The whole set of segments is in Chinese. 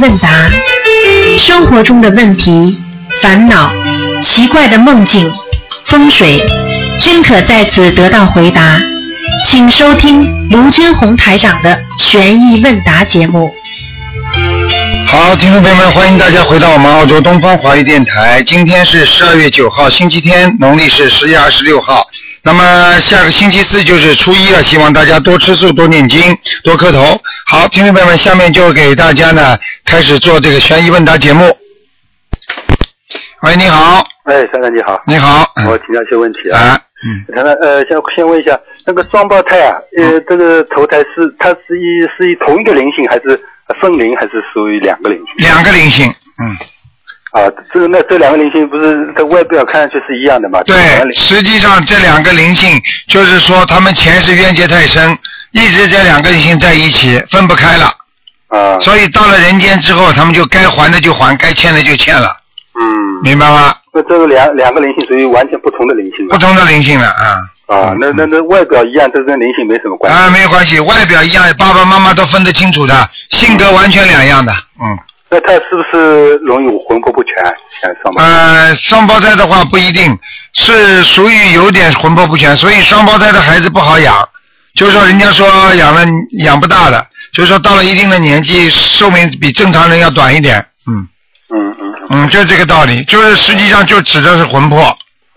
问答，生活中的问题、烦恼、奇怪的梦境、风水，均可在此得到回答。请收听卢军红台长的悬疑问答节目。好，听众朋友们，欢迎大家回到我们澳洲东方华语电台。今天是十二月九号，星期天，农历是十月二十六号。那么下个星期四就是初一了，希望大家多吃素、多念经、多磕头。好，听众朋友们，下面就给大家呢开始做这个悬疑问答节目。喂，你好，哎，先生你好，你好，我请教一些问题啊。啊，嗯，先生，呃，先先问一下，那个双胞胎啊，呃，这个头胎是它是一是一同一个灵性，还是分灵，还是属于两个灵性？两个灵性，嗯，啊，这个那这两个灵性不是在外表看上去是一样的嘛？对，实际上这两个灵性就是说他们前世冤结太深，一直这两个灵性在一起分不开了，啊，所以到了人间之后，他们就该还的就还，该欠的就欠了，嗯，明白吗？那这个两两个灵性属于完全不同的灵性？不同的灵性了啊。啊，那那那外表一样，这跟灵性没什么关系。啊，没有关系，外表一样，爸爸妈妈都分得清楚的，性格完全两样的，嗯。那他是不是容易魂魄不全？像双胞胎？呃，双胞胎的话不一定，是属于有点魂魄不全，所以双胞胎的孩子不好养。就是说，人家说养了养不大的，就是说到了一定的年纪，寿命比正常人要短一点。嗯嗯嗯嗯嗯，就是这个道理，就是实际上就指的是魂魄。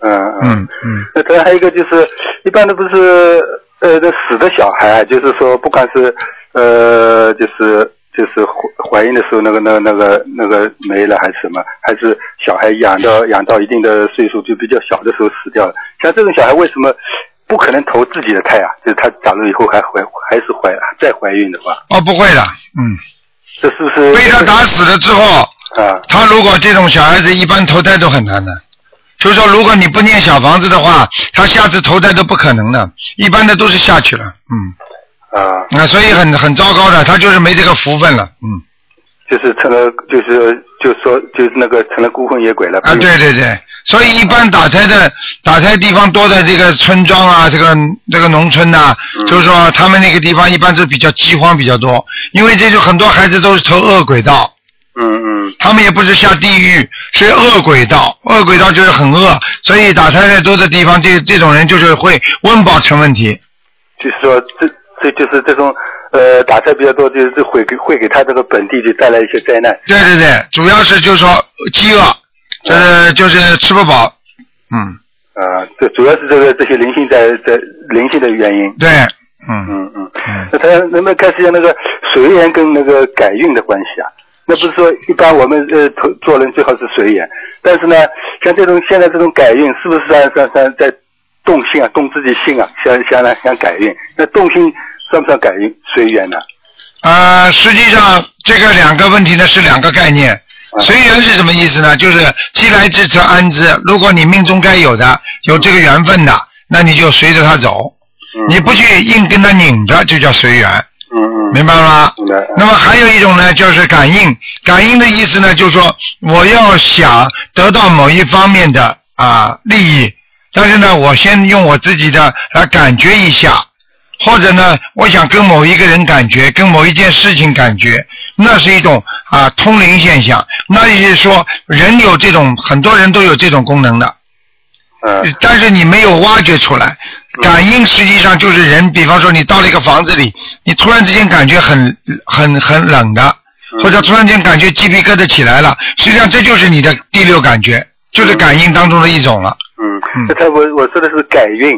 嗯嗯嗯那当然还有一个就是，一般的不是呃，那死的小孩，啊就是说不管是呃，就是就是怀怀孕的时候那个那个那个那个没了还是什么，还是小孩养到养到一定的岁数就比较小的时候死掉了。像这种小孩为什么不可能投自己的胎啊？就是他假如以后还怀还是怀再怀孕的话，哦，不会的，嗯，这是不是？被他打死了之后，啊？他如果这种小孩子一般投胎都很难的，就是说如果你不念小房子的话，他下次投胎都不可能的，一般的都是下去了，嗯，啊，啊，所以很很糟糕的，他就是没这个福分了，嗯，就是成了，就是就说就是那个成了孤魂野鬼了。啊，对对对，所以一般打胎的打胎地方多的这个村庄啊，这个这个农村呐、嗯就是说他们那个地方一般是比较饥荒比较多，因为这就很多孩子都是投恶鬼道。嗯嗯他们也不是下地狱，是恶鬼道，恶鬼道就是很恶，所以打胎的多的地方，这这种人就是会温饱成问题。就是说这这就是这种呃打胎比较多，就是会给会给他这个本地就带来一些灾难。对对对，主要是就是说饥饿，就是就是吃不饱，嗯，啊，这主要是这个这些灵性在在灵性的原因。对，嗯嗯嗯。嗯，那他能不能开始讲那个随缘跟那个改运的关系啊？那不是说一般我们呃做做人最好是随缘，但是呢，像这种现在这种改运，是不是在在在在动性啊，动自己性啊，想想来想改运？那动性算不算改运随缘呢？呃，实际上这个两个问题呢是两个概念。啊随缘是什么意思呢？就是既来之则安之。如果你命中该有的，有这个缘分的，那你就随着他走，嗯你不去硬跟他拧着，就叫随缘，嗯嗯，明白吗？那么还有一种呢，就是感应。感应的意思呢，就是说我要想得到某一方面的啊利益，但是呢，我先用我自己的来感觉一下，或者呢，我想跟某一个人感觉，跟某一件事情感觉，那是一种啊通灵现象。那也就是说，人有这种，很多人都有这种功能的。嗯但是你没有挖掘出来。感应实际上就是人，比方说你到了一个房子里，你突然之间感觉很很很冷的，嗯或者突然间感觉鸡皮疙瘩起来了，实际上这就是你的第六感觉，就是感应当中的一种了。嗯嗯，那他我我说的是改运，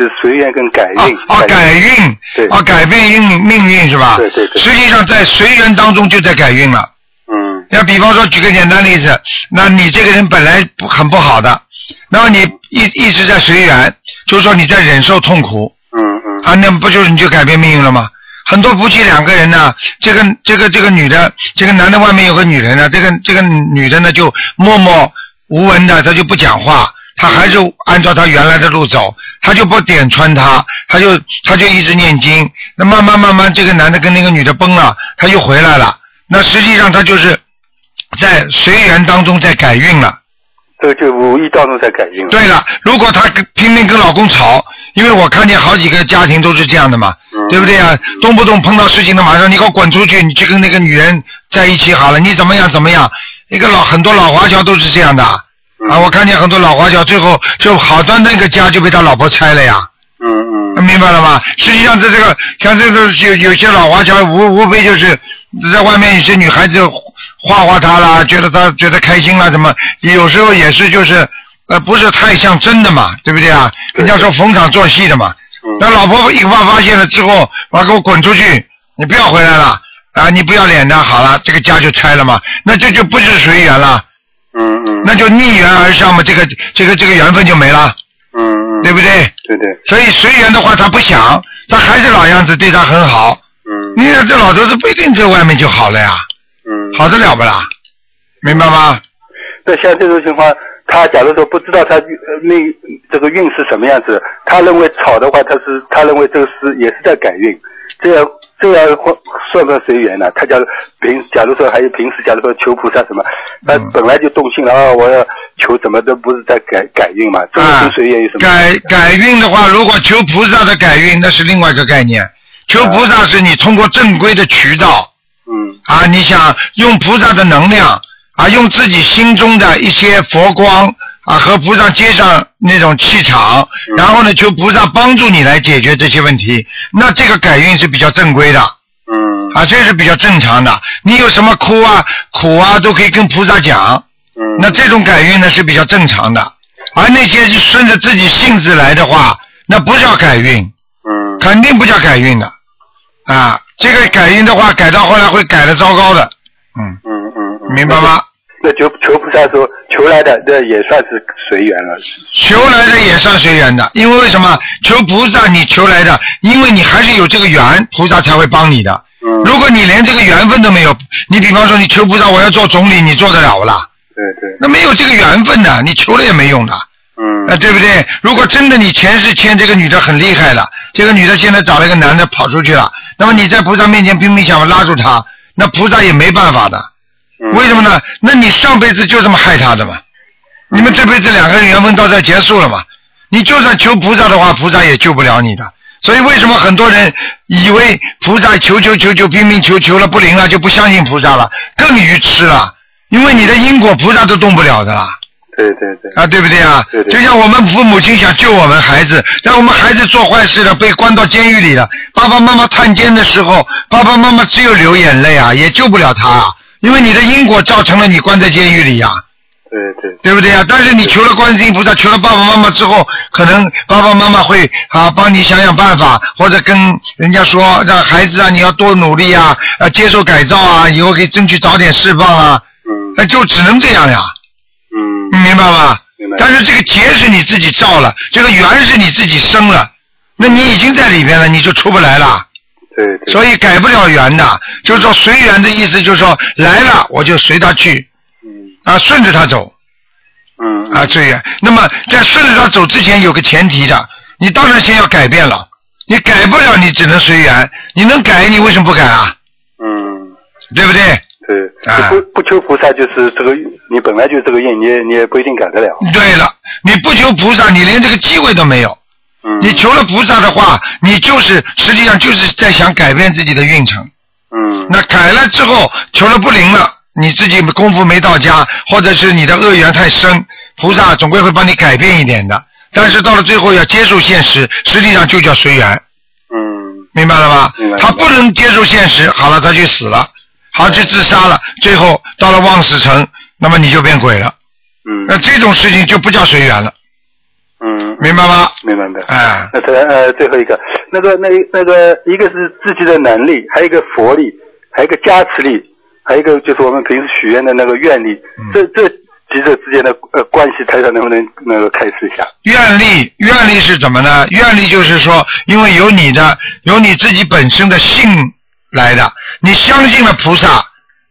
就是随缘跟改啊运。啊，改运对啊，改变运命运是吧？对对对实际上在随缘当中就在改运了。嗯要比方说，举个简单例子，那你这个人本来不很不好的，那么你一一直在随缘，就是说你在忍受痛苦嗯嗯啊，那不就是你就改变命运了吗？很多夫妻两个人呢，这个这个这个女的，这个男的外面有个女人呢，这个这个女的呢就默默无闻的，她就不讲话，她还是按照她原来的路走，她就不点穿他，他就他就一直念经，那慢慢慢慢，这个男的跟那个女的崩了，他又回来了，那实际上他就是在随缘当中在改运了。这个就无意当中在改运了。对了，如果她跟拼命跟老公吵，因为我看见好几个家庭都是这样的嘛，嗯对不对啊？动不动碰到事情的，马上你给我滚出去，你去跟那个女人在一起好了，你怎么样怎么样？一个老很多老华侨都是这样的啊，嗯我看见很多老华侨最后就好端端一个家就被他老婆拆了呀。嗯嗯明白了吗？实际上，这这个像这个有有些老华侨无无非就是在外面有些女孩子画画他啦，觉得他觉得开心啦，怎么有时候也是就是呃不是太像真的嘛，对不对啊？对人家说逢场作戏的嘛。嗯那老婆一发发现了之后，我给我滚出去，你不要回来了啊！你不要脸的，好了，这个家就拆了嘛。那这就不是随缘了，嗯嗯，那就逆缘而上嘛，这个这个这个缘分就没了，嗯嗯，对不对？对对，所以随缘的话，他不想，他还是老样子，对他很好。嗯你看这老头子不一定在外面就好了呀，嗯，好得了不啦？明白吗？那像这种情况，他假如说不知道他那这个运是什么样子，他认为吵的话，他是他认为这个是也是在改运，这样这样算算不算随缘呢？他假如平假如说还有平时假如说求菩萨什么，他嗯本来就动心了啊，我要求什么都不是在改改运嘛，这个啊跟随缘有什么？改改运的话，如果求菩萨的改运，那是另外一个概念。求菩萨是你通过正规的渠道嗯啊，你想用菩萨的能量啊，用自己心中的一些佛光啊，和菩萨接上那种气场，嗯然后呢，求菩萨帮助你来解决这些问题。那这个改运是比较正规的。嗯啊，这是比较正常的。你有什么哭啊、苦啊，都可以跟菩萨讲。嗯，那这种改运呢是比较正常的。而那些顺着自己性子来的话，那不叫改运，嗯肯定不叫改运的。啊，这个改运的话，改到后来会改的糟糕的。嗯，嗯嗯嗯，明白吗？那求求菩萨说求来的，那也算是随缘了。求来的也算随缘的，因为为什么？求菩萨你求来的，因为你还是有这个缘，菩萨才会帮你的。嗯，如果你连这个缘分都没有，你比方说你求菩萨我要做总理，你做得了不啦？对对，那没有这个缘分的，你求了也没用的，嗯啊，对不对？如果真的你前世欠这个女的很厉害了，这个女的现在找了一个男的跑出去了，那么你在菩萨面前拼命想拉住她，那菩萨也没办法的。嗯为什么呢？那你上辈子就这么害他的嘛？你们这辈子两个人缘分到这结束了嘛？你就算求菩萨的话，菩萨也救不了你的。所以为什么很多人以为菩萨求求求求拼命求求了不灵了就不相信菩萨了，更愚痴了。因为你的因果菩萨都动不了的啦。对对对，啊，对不对啊？对对就像我们父母亲想救我们孩子，让我们孩子做坏事了，被关到监狱里了。爸爸妈妈探监的时候，爸爸妈妈只有流眼泪啊，也救不了他啊，因为你的因果造成了你关在监狱里呀、对对，对不对啊？但是你求了观世音菩萨，求了爸爸妈妈之后，可能爸爸妈妈会啊帮你想想办法，或者跟人家说，让孩子啊你要多努力啊，啊接受改造啊，以后可以争取早点释放啊，嗯。那就只能这样呀，嗯。你明白吗？明白。但是这个劫是你自己造了，这个缘是你自己生了，那你已经在里边了，你就出不来了。对对，所以改不了缘的，就是说随缘的意思，就是说来了我就随他去嗯啊，顺着他走嗯啊，随缘。那么在顺着他走之前有个前提的，你当然先要改变了，你改不了你只能随缘，你能改你为什么不改啊？嗯对不对？对，啊不不求菩萨就是这个，你本来就这个印，你也你也不一定改得了。对了，你不求菩萨，你连这个机会都没有。嗯，你求了菩萨的话，你就是实际上就是在想改变自己的运程。嗯那改了之后，求了不灵了，你自己功夫没到家，或者是你的恶缘太深，菩萨总归会帮你改变一点的。但是到了最后要接受现实，实际上就叫随缘，嗯明白了吧？他不能接受现实，好了，他去死了，好去自杀了，最后到了望死城，那么你就变鬼了。嗯那嗯这种事情就不叫随缘了，嗯，明白吗？明白明白。哎，那这呃最后一个，那个那那个一个是自己的能力，还有一个佛力，还有一个加持力，还有一个就是我们平时许愿的那个愿力，嗯这这几者之间的呃关系，台上能不能那个开示一下？愿力，愿力是怎么呢？愿力就是说，因为有你的，有你自己本身的信来的，你相信了菩萨，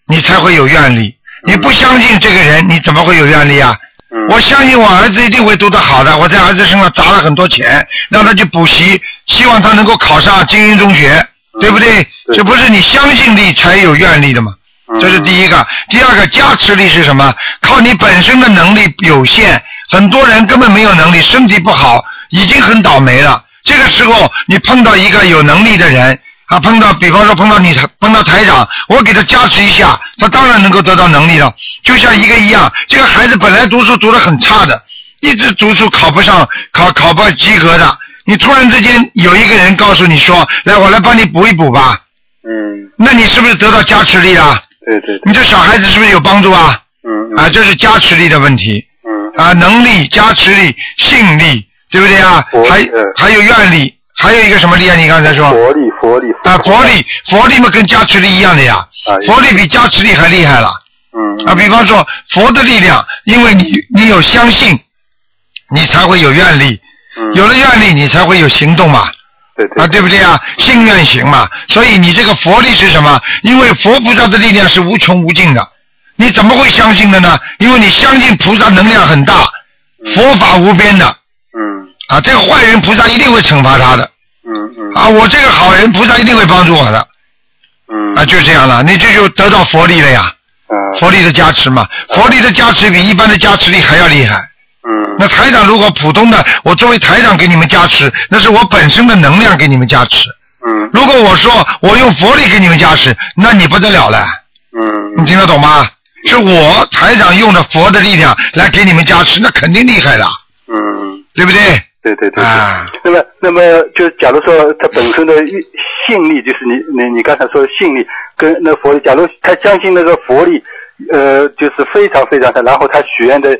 你才会有愿力。你不相信这个人，你怎么会有愿力啊？嗯，我相信我儿子一定会读得好的，我在儿子身上砸了很多钱，让他去补习，希望他能够考上精英中学，对不对？对这不是你相信力才有愿力的吗？这是第一个。第二个加持力是什么？靠你本身的能力有限，很多人根本没有能力，身体不好，已经很倒霉了。这个时候你碰到一个有能力的人啊，碰到比方说碰到你碰到台长，我给他加持一下，他当然能够得到能力了。就像一个一样，这个孩子本来读书读得很差的，一直读书考不上，考考不及格的，你突然之间有一个人告诉你说，来我来帮你补一补吧，嗯，那你是不是得到加持力了？对对对，你这小孩子是不是有帮助啊？嗯啊，这是加持力的问题嗯啊，能力、加持力、性力，对不对啊还嗯还有愿力，还有一个什么力啊？你刚才说。佛力佛力啊，佛力，佛力嘛跟加持力一样的呀。啊，佛力比加持力还厉害了。嗯啊。比方说佛的力量，因为你你有相信，你才会有愿力，嗯。有了愿力，你才会有行动嘛。对对啊，对。不对啊？信愿行嘛，所以你这个佛力是什么？因为佛菩萨的力量是无穷无尽的，你怎么会相信的呢？因为你相信菩萨能量很大，佛法无边的。嗯啊，这个坏人菩萨一定会惩罚他的嗯嗯啊，我这个好人菩萨一定会帮助我的嗯啊，就这样了，你这就得到佛力了呀，嗯佛力的加持嘛，佛力的加持比一般的加持力还要厉害。嗯那台长如果普通的，我作为台长给你们加持，那是我本身的能量给你们加持。嗯如果我说我用佛力给你们加持，那你不得了了，嗯你听得懂吗？是我台长用的佛的力量来给你们加持，那肯定厉害的，嗯对不对？对对对啊对。那么那么就假如说他本身的信力，就是你你你刚才说的信力跟那佛力，假如他相信那个佛力，呃，就是非常非常大，然后他许愿的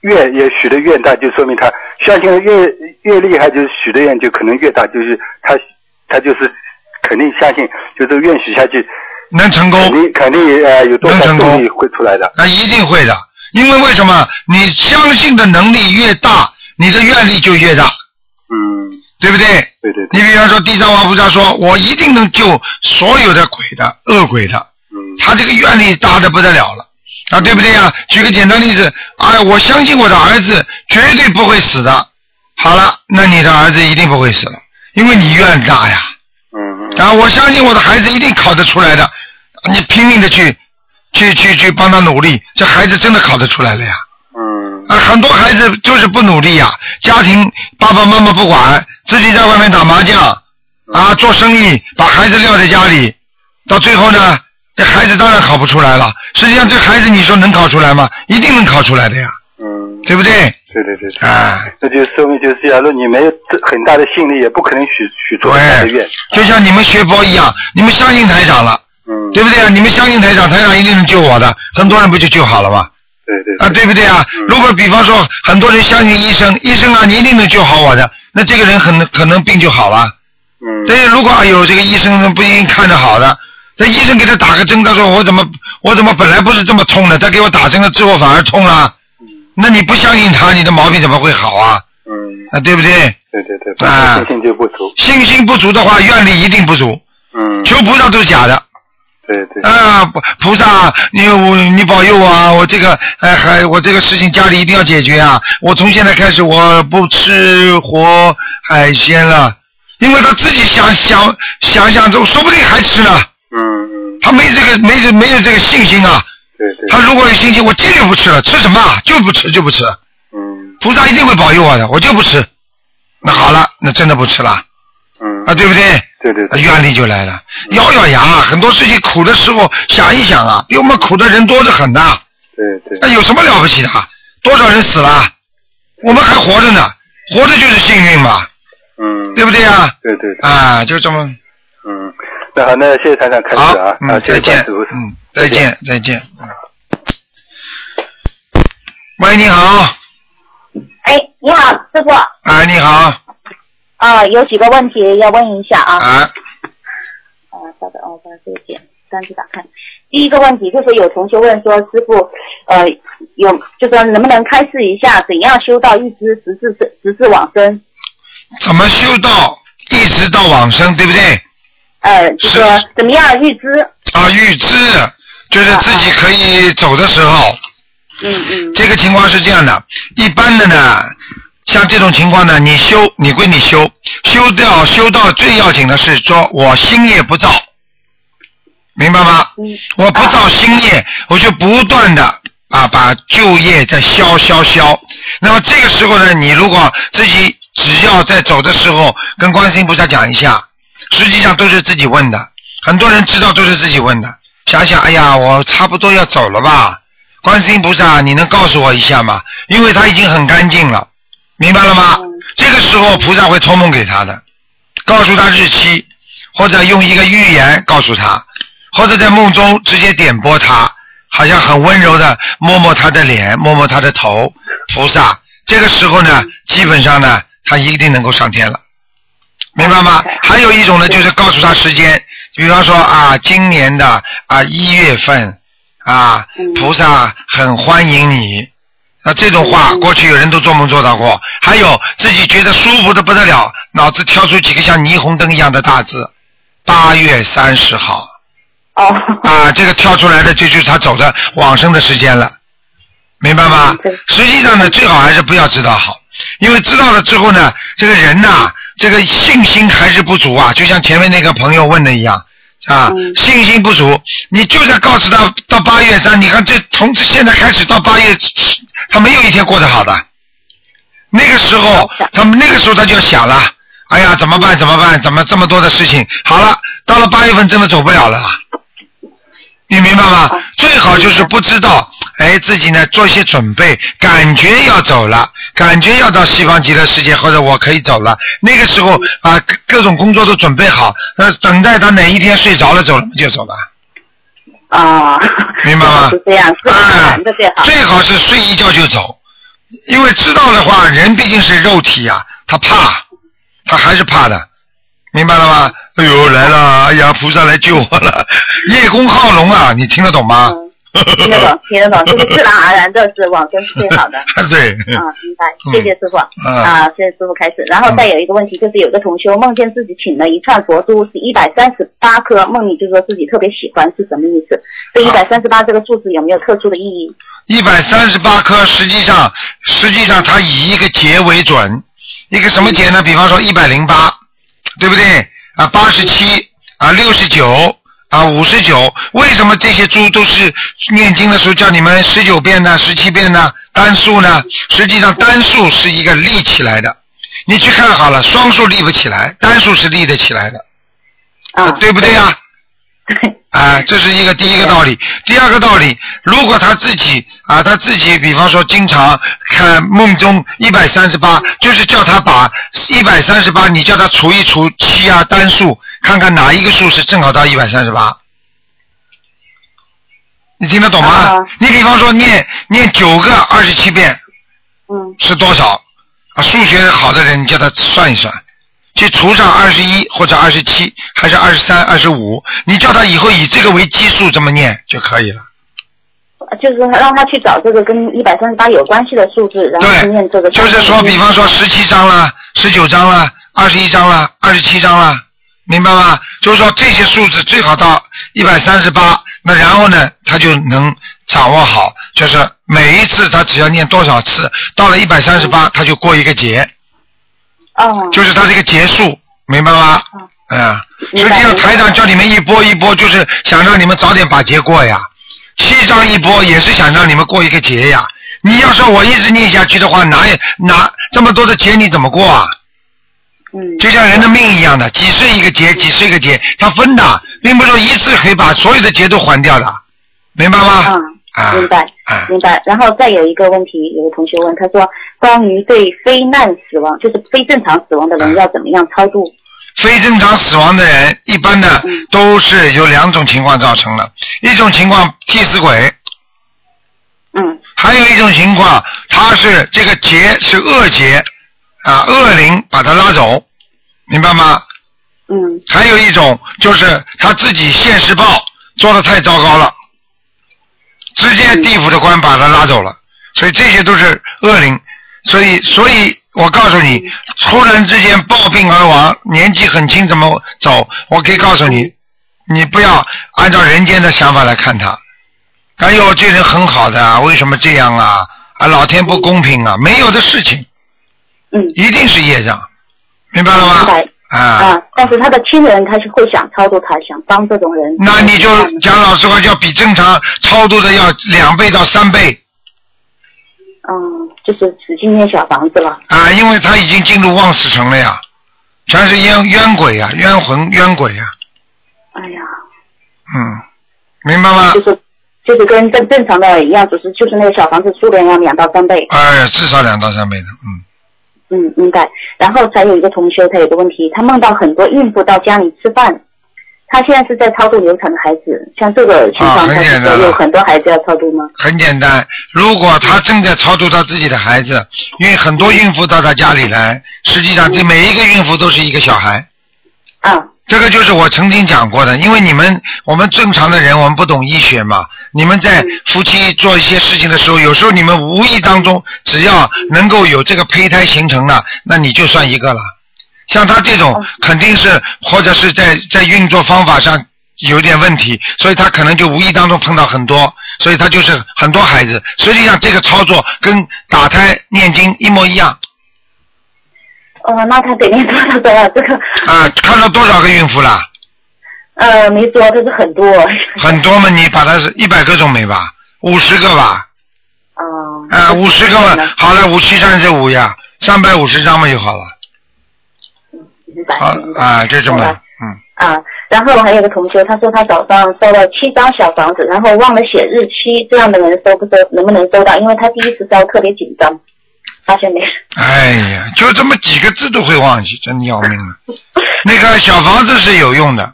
愿也许的愿大，就说明他相信的越越厉害，就是许的愿就可能越大，就是他他就是肯定相信，就这个愿许下去，能成功肯定肯定呃有多少能成功动力会出来的。那一定会的，因为为什么？你相信的能力越大，你的愿力就越大，嗯，对不对？对对对，你比方说，地藏王菩萨说：“我一定能救所有的鬼的恶鬼的。”嗯他这个愿力大的不得了了啊，对不对呀？举个简单例子，哎，我相信我的儿子绝对不会死的。好了，那你的儿子一定不会死了，因为你愿大呀。嗯嗯啊，我相信我的孩子一定考得出来的，你拼命的去，去去去帮他努力，这孩子真的考得出来了呀。很多孩子就是不努力呀，家庭爸爸妈妈不管，自己在外面打麻将，啊，做生意，把孩子撂在家里，到最后呢，这孩子当然考不出来了。实际上，这孩子你说能考出来吗？一定能考出来的呀，嗯，对不对？对对对对。啊，那就说明就是，假如你没有很大的信力，也不可能许许出很大的愿对。，就像你们学佛一样，你们相信台长了，嗯，对不对啊？你们相信台长，台长一定能救我的，很多人不就救好了吗？对对啊，对不对啊？嗯如果比方说很多人相信医生，医生啊，你一定能救好我的，那这个人很可能病就好了。嗯，但是如果哎呦这个医生不一定看得好的，这医生给他打个针，他说我怎么我怎么本来不是这么痛的，他给我打针了之后反而痛了，那你不相信他，你的毛病怎么会好啊？嗯，啊，对不对？对对对，啊信心就不足。信心不足的话，愿力一定不足，嗯，求菩萨都是假的。对对，啊，菩菩萨，你我你保佑我啊！我这个哎还我这个事情家里一定要解决啊！我从现在开始我不吃活海鲜了，因为他自己想想想想中，说不定还吃呢。嗯嗯，他没这个没这没有这个信心啊！对对，他如果有信心，我坚决不吃了，吃什么啊？就不吃就不吃，嗯菩萨一定会保佑我的，我就不吃。那好了，那真的不吃了嗯啊，对不对？对对对，愿力就来了，咬咬牙，很多事情苦的时候想一想啊，比我们苦的人多得很呐、对对。那有什么了不起的？多少人死了，我们还活着呢，活着就是幸运嘛，嗯，对不对呀？对对对，啊，就这么。嗯，那好，那谢谢台长开始啊，，啊嗯，，再见。嗯，再见，再见。嗯喂，你好，哎，你好，师傅。哎，你好，啊、有几个问题要问一下啊。啊，啊，稍等，我把这个点单子打开。第一个问题就是有同学问说，师傅，呃，有就说能不能开示一下，怎样修到一直直至直至往生？怎么修到一直到往生，对不对？呃，就是说怎么样预知？啊，预知就是自己可以走的时候，嗯嗯这个情况是这样的，一般的呢，像这种情况呢，你修你归你修，修掉修到最要紧的是说我心业不造，明白吗？嗯我不造新业，我就不断的啊把旧业在消消消。那么这个时候呢，你如果自己只要在走的时候跟观世音菩萨讲一下，实际上都是自己问的。很多人知道都是自己问的，想想，哎呀，我差不多要走了吧？观世音菩萨，你能告诉我一下吗？因为他已经很干净了，明白了吗？嗯这个时候菩萨会托梦给他的，告诉他日期，或者用一个预言告诉他，或者在梦中直接点拨他，好像很温柔的摸摸他的脸，摸摸他的头。菩萨，这个时候呢，基本上呢，他一定能够上天了，明白吗？还有一种呢，就是告诉他时间，比方说啊，今年的啊一月份啊嗯，菩萨很欢迎你。那这种话，过去有人都做梦做到过。还有自己觉得舒服的不得了，脑子跳出几个像霓虹灯一样的大字，八月三十号哦，啊，这个跳出来的这就是他走的往生的时间了，明白吗？实际上呢，最好还是不要知道好，因为知道了之后呢，这个人呐、这个信心还是不足啊，就像前面那个朋友问的一样。啊，嗯信心不足，你就算告诉他到八月三，你看这从现在开始到八月，他没有一天过得好的。那个时候，他们那个时候他就想了，哎呀，怎么办？怎么办？怎么这么多的事情？好了，到了八月份真的走不了了。你明白吗？最好就是不知道，哎，自己呢做一些准备，感觉要走了，感觉要到西方极乐世界，或者我可以走了。那个时候啊，各各种工作都准备好，那等待他哪一天睡着了走了就走了。啊，明白吗 是这样，是啊最好。最好是睡一觉就走，因为知道的话，人毕竟是肉体啊，他怕，他还是怕的，明白了吗？哎呦，来了，哎呀，菩萨来救我了，叶公好龙啊，你听得懂吗？嗯听得懂，听得懂，就是自然而然的是往生是最好的。对，啊，明白，谢谢师傅。嗯啊，谢谢师傅开始。然后再有一个问题，就是有个同修梦见自己请了一串佛珠，是一百三十八颗，梦里就说自己特别喜欢，是什么意思？这一百三十八这个数字有没有特殊的意义？一百三十八颗，实际上实际上它以一个节为准，一个什么节呢？比方说一百零八，对不对？啊，八十七啊，六十九啊，五十九。为什么这些猪都是念经的时候叫你们十九遍呢、十七遍呢？单数呢？实际上单数是一个立起来的，你去看好了，双数立不起来，单数是立得起来的，啊，对不对呀、对，啊，这是一个第一个道理。第二个道理，如果他自己啊，他自己比方说经常看梦中一百三十八，就是叫他把一百三十八，你叫他除一除七啊单数，看看哪一个数是正好到一百三十八。你听得懂吗？啊你比方说念念九个二十七遍嗯是多少？啊，数学好的人你叫他算一算，去除上二十一或者二十七，还是二十三、二十五，你叫他以后以这个为基数这么念就可以了。就是让他去找这个跟一百三十八有关系的数字，然后去念这个。就是说，比方说十七章了、十九章了、二十一章啦、二十七章啦，明白吗？就是说这些数字最好到一百三十八，那然后呢，他就能掌握好，就是每一次他只要念多少次，到了一百三十八，他就过一个节，哦，就是他这个结束，明白吗？嗯，实际上台长叫你们一波一波，就是想让你们早点把节过呀。七张一波也是想让你们过一个节呀。你要说我一直念下去的话，哪有哪这么多的节你怎么过啊？嗯，就像人的命一样的，几岁一个节，几岁一个节，它分的，并不是说一次可以把所有的节都还掉的，明白吗？嗯啊，明白啊，明白。然后再有一个问题，有个同学问，他说关于对非难死亡，就是非正常死亡的人嗯要怎么样超度？非正常死亡的人，一般的嗯都是有两种情况造成的，一种情况替死鬼，嗯。还有一种情况，他是这个劫是恶劫啊，恶灵把他拉走，明白吗？嗯。还有一种就是他自己现世报做的太糟糕了，直接地府的官把他拉走了，所以这些都是恶灵，所以所以我告诉你，突然之间暴病而亡，年纪很轻怎么走？我可以告诉你，你不要按照人间的想法来看他。哎呦，这人很好的啊，为什么这样啊？啊，老天不公平啊！没有的事情，嗯，一定是业障，明白了吗？明白啊，啊，但是他的亲人他是会想超度他，想帮这种人。那你就讲老实话，要比正常超度的要两倍到三倍嗯，就是使劲念小房子了。啊，因为他已经进入望死城了呀，全是冤冤鬼呀、冤魂、冤鬼呀，哎呀，嗯，明白吗就？是就是跟正正常的一样，只是就是那个小房子数量要两到三倍。哎，至少两到三倍的，嗯。嗯，明白。然后才有一个同学，他有个问题，他梦到很多孕妇到家里吃饭。他现在是在超度流产的孩子，像这个情况，啊很他是简有很多孩子要超度吗？很简单，如果他正在超度他自己的孩子，因为很多孕妇到他家里来，实际上这每一个孕妇都是一个小孩。啊，这个就是我曾经讲过的，因为你们我们正常的人，我们不懂医学嘛。你们在夫妻做一些事情的时候，有时候你们无意当中，只要能够有这个胚胎形成了，那你就算一个了。像他这种肯定是或者是在在运作方法上有点问题，所以他可能就无意当中碰到很多，所以他就是很多孩子。实际上这个操作跟打胎念经一模一样哦，那他得念多少章啊？这个啊！看到多少个孕妇了？呃没多，这是很多。很多嘛，你把它是一百个总没吧？五十个吧？哦。啊，五十个嘛，好了，五七三十五呀，三百五十张嘛就好了。好啊，就这么啊，然后还有个同学，他说他早上收了七张小房子，然后忘了写日期，这样的人收不收，能不能收到？因为他第一次收特别紧张，发现没？哎呀，就这么几个字都会忘记，真要命了。那个小房子是有用的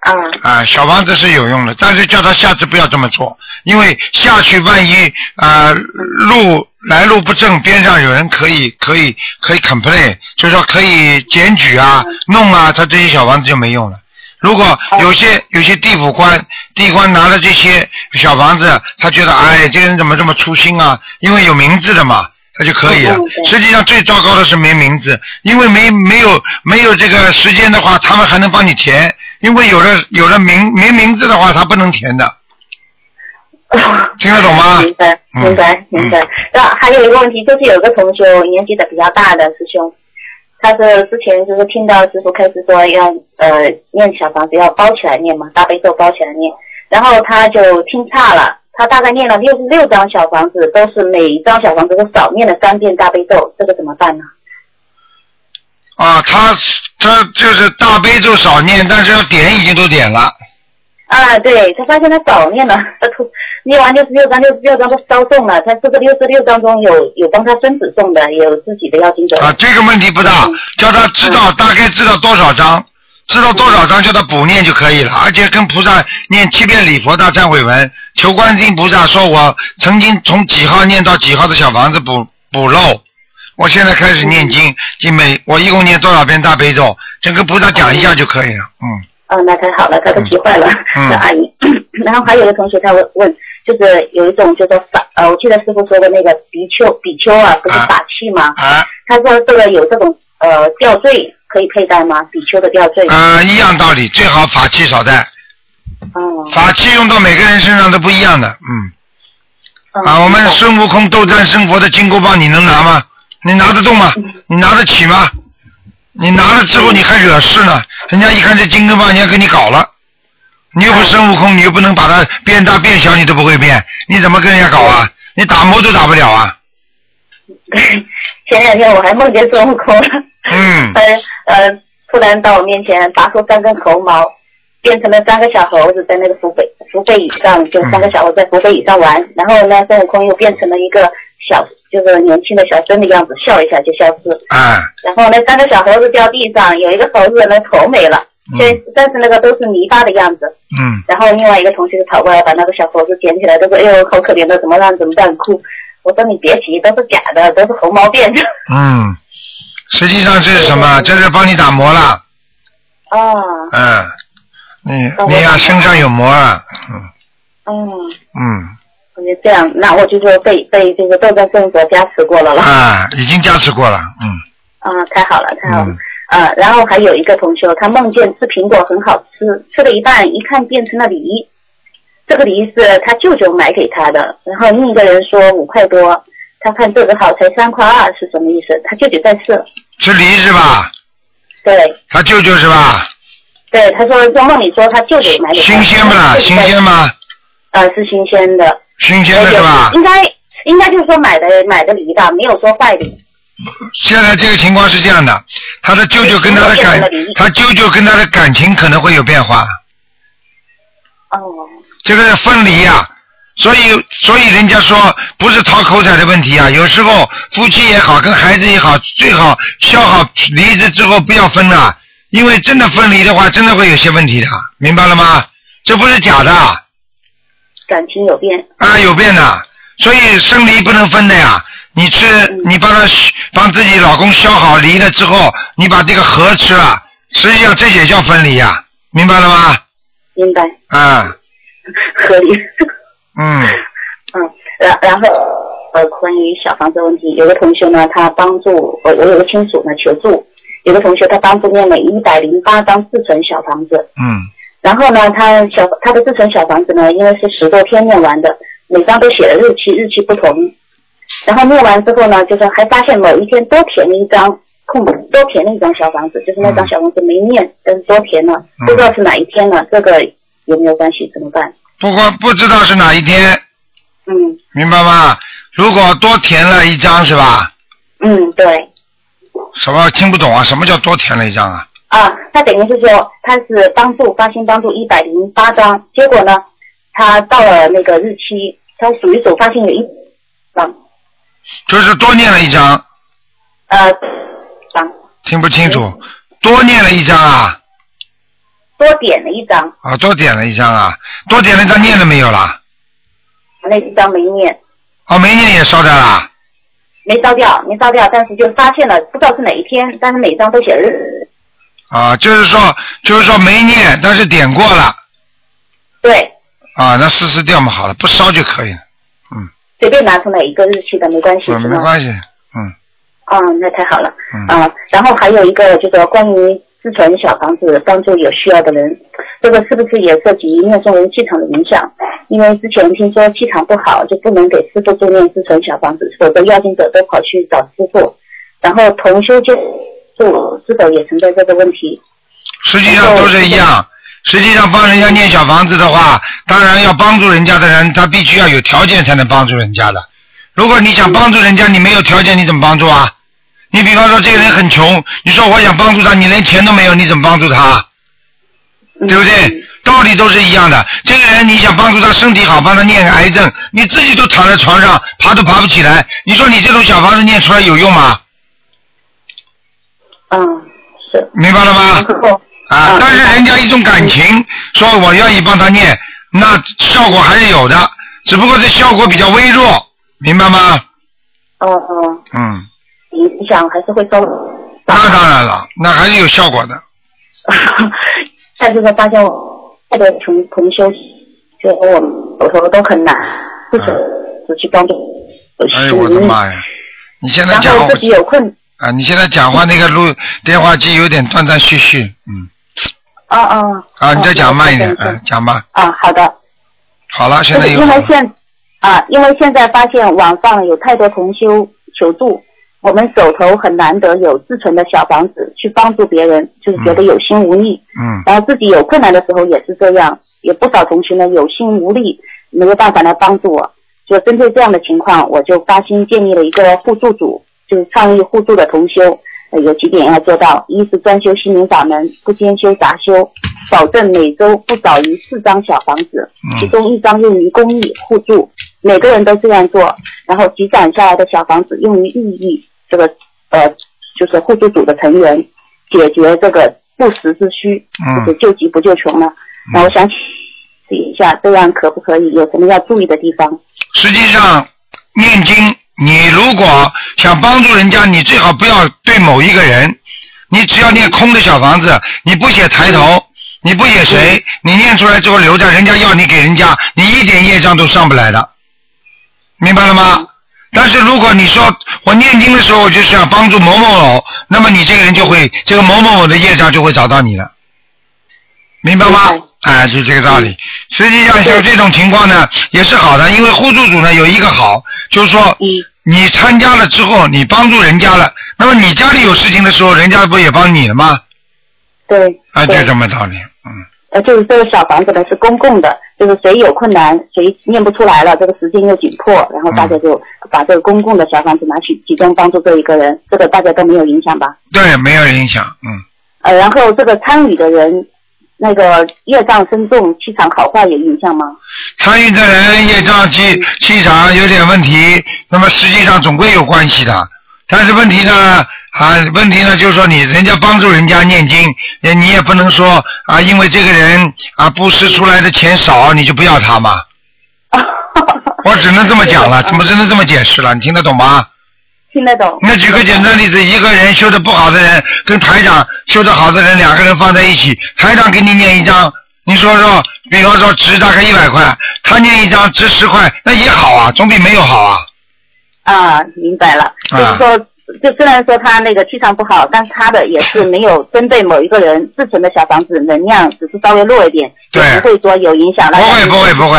啊啊，小房子是有用的，但是叫他下次不要这么做，因为下去万一啊路来路不正，边上有人可以可以可以 complain，就是说可以检举啊、弄啊，他这些小房子就没用了。如果有些有些地府官地官拿了这些小房子，他觉得哎，这个人怎么这么粗心啊？因为有名字的嘛，他就可以了。实际上最糟糕的是没名字，因为没没有没有这个时间的话，他们还能帮你填，因为有了有了名没名字的话，他不能填的。听得懂吗？明白，嗯明白，明白。那、还有一个问题，就是有个同学年纪的比较大的师兄，他是之前就是听到师傅开始说要呃念小房子要包起来念嘛，大悲咒包起来念，然后他就听差了，他大概念了六十六张小房子，都是每一张小房子都少念了三遍大悲咒，这个怎么办呢？啊，他他就是大悲咒少念，但是要点已经都点了。啊，对他发现他少念了，他突念完六十六章，六十六章都烧送了。他这个六十六章中有有帮他孙子送的，也有自己的要经者。啊，这个问题不大嗯，叫他知道大概知道多少章，知道多少章叫他补念就可以了，而且跟菩萨念七遍礼佛大忏悔文，求观世音菩萨说我曾经从几号念到几号的小房子补补漏，我现在开始念经，就每我一共念多少遍大悲咒，这跟菩萨讲一下就可以了，嗯。啊，那太好了，他都急坏了，嗯这阿姨。然后还有一个同学他问问，就是有一种叫做法，呃，我记得师傅说的那个比丘，比丘啊，不是啊法器吗？啊，他说这个有这种呃吊坠可以佩戴吗？比丘的吊坠。呃，一样道理，最好法器少戴。哦。法器用到每个人身上都不一样的，嗯。嗯啊，我们孙悟空斗战胜佛的金箍棒，你能拿吗？你拿得动吗？你拿得起吗？你拿了之后你还惹事呢，人家一看这金箍棒，人家给你搞了。你又不是孙悟空，你又不能把它变大变小，你都不会变，你怎么跟人家搞啊？你打磨都打不了啊！前两天我还梦见孙悟空了。嗯呃 呃，突然到我面前拔出三根猴毛，变成了三个小猴子在那个福背福背椅上，就三个小猴在福背椅上玩。然后呢，孙悟空又变成了一个小，就是年轻的小孙的样子，笑一下就消失。啊，然后那三个小猴子掉地上，有一个猴子的头没了，嗯但但是那个都是泥巴的样子。嗯，然后另外一个同学就跑过来把那个小猴子捡起来，都说：“哎呦，好可怜的，怎么办？怎么办？”哭。我说：“你别急，都是假的，都是猴毛变的。嗯，实际上这是什么？这是帮你打磨了。”哦，嗯，你呀、我身上有膜啊，嗯嗯。嗯，我就这样，那我就说被被这个斗战胜佛加持过了了。啊，已经加持过了，嗯啊，太好了，太好了。嗯啊，然后还有一个同学，他梦见吃苹果很好吃，吃了一半，一看变成了梨。这个梨是他舅舅买给他的，然后另一个人说五块多，他看这个好才三块二，是什么意思？他舅舅在吃。吃梨是吧？对他舅舅是吧？对，他说在梦里说他舅舅买的，新鲜不啦？新鲜吗？呃，是新鲜的。新鲜的是吧？应该应该就是说买的买的梨吧，没有说坏的。现在这个情况是这样的，他的舅舅跟他的感，他舅舅跟他的感情可能会有变化。哦。这个是分离呀、所以所以人家说不是讨口彩的问题啊，有时候夫妻也好，跟孩子也好，最好消好离子之后不要分了，因为真的分离的话，真的会有些问题的，明白了吗？这不是假的啊，感情有变。啊有变的，所以生离不能分的呀。你吃，你帮他帮自己老公消好离了之后，你把这个核吃了，实际上这也叫分离呀，明白了吗？明白，啊，合理。嗯，嗯，然然后呃，关于小房子问题，有个同学呢，他帮助我，我有个亲属呢求助，有个同学他帮助念了一百零八张自存小房子，嗯，然后呢，他小他的自存小房子呢，因为是十多天念完的，每张都写了日期，日期不同。然后念完之后呢，就是还发现某一天多填了一张空，多填了一张小房子，就是那张小房子没念，但是多填了，不知道是哪一天了，这个有没有关系？怎么办？不过不知道是哪一天，嗯明白吗？如果多填了一张是吧？嗯，对。什么听不懂啊？什么叫多填了一张啊？啊，他等于是说他是帮助发心帮助一百零八张，结果呢，他到了那个日期，他数一数发现有一张，就是多念了一张，呃，张听不清楚。多念了一张啊，多点了一张，啊，多点了一张啊，多点了一张念了没有啦？那一张没念，哦，没念也烧掉啦。没烧掉，没烧掉，但是就发现了，不知道是哪一天，但是每张都写日，啊，就是说，就是说没念，但是点过了。对，啊，那撕撕掉嘛，好了，不烧就可以了，嗯。随便拿出哪一个日期的没关系，嗯？没关系，嗯。哦，那太好了。嗯。啊，然后还有一个就是关于自存小房子帮助有需要的人，这个是不是也涉及念诵人气场的影响？因为之前听说气场不好就不能给师傅做念自存小房子，否则要经者都跑去找师傅。然后同修接触是否也存在这个问题？实际上都是一样。实际上帮人家念小房子的话，当然要帮助人家的人，他必须要有条件才能帮助人家的。如果你想帮助人家，你没有条件，你怎么帮助啊？你比方说这个人很穷，你说我想帮助他，你连钱都没有，你怎么帮助他？对不对？道理都是一样的。这个人你想帮助他身体好，帮他念个癌症，你自己都躺在床上爬都爬不起来，你说你这种小房子念出来有用吗？嗯，是。明白了吗？啊，但是人家一种感情，说我愿意帮他念，那效果还是有的，只不过这效果比较微弱，明白吗？哦哦，嗯，影响还是会稍微。那当然了，那还是有效果的。但是说发现太多同同修，就和我们有时候都很难，不舍得去帮助哎需呦我的妈呀！你现在讲话后自己有困，啊，你现在讲话那个录电话机有点断断续续，嗯，啊啊。啊，你再讲慢一点，嗯嗯，讲吧。啊，好的。好了，现就是在有因为现啊，因为现在发现网上有太多同修求助，我们手头很难得有自存的小房子去帮助别人，就是觉得有心无力。嗯然后自己有困难的时候也是这样，有不少同学呢有心无力，没有办法来帮助我。就针对这样的情况，我就发心建立了一个互助组，就是倡议互助的同修，呃，有几点要做到：一是专修心灵法门，不兼修杂修，保证每周不少于四张小房子，嗯其中一张用于公益互助，每个人都这样做，然后积攒下来的小房子用于利益这个呃，就是互助组的成员，解决这个不时之需，嗯就是救急不救穷了。那我想试一下，这样可不可以？有什么要注意的地方？实际上，念经，你如果想帮助人家，你最好不要对某一个人，你只要念空的小房子，你不写抬头，你不写谁，你念出来之后留着，人家要你给人家，你一点业障都上不来的，明白了吗？但是如果你说我念经的时候我就是要帮助某某某，那么你这个人就会这个某某某的业障就会找到你了，明白吗？哎，就这个道理。实际上像这种情况呢，也是好的，因为互助组呢有一个好，就是说嗯你参加了之后，你帮助人家了，那么你家里有事情的时候，人家不也帮你了吗？对，啊，就这么道理，嗯，呃，就是这个小房子呢是公共的，就是谁有困难，谁念不出来了，这个时间又紧迫，然后大家就把这个公共的小房子拿去集中帮助这一个人，这个大家都没有影响吧？对，没有影响，嗯，呃，然后这个参与的人，那个业障深重、气场好坏有影响吗？参与的人业障气气场有点问题，那么实际上总归有关系的。但是问题呢，啊，问题呢就是说你人家帮助人家念经，也你也不能说啊，因为这个人啊布施出来的钱少，你就不要他嘛。我只能这么讲了，怎么只能这么解释了？你听得懂吗？听得懂？那举个简单例子，一个人修的不好的人跟台长修的好的人两个人放在一起，台长给你念一张，你说说，比方说值大概一百块，他念一张值十块，那也好啊，总比没有好啊。啊，明白了，就是说，就虽然说他那个气场不好，但是他的也是没有针对某一个人自存的小房子，能量只是稍微弱一点，对不会说有影响。不会不会不会，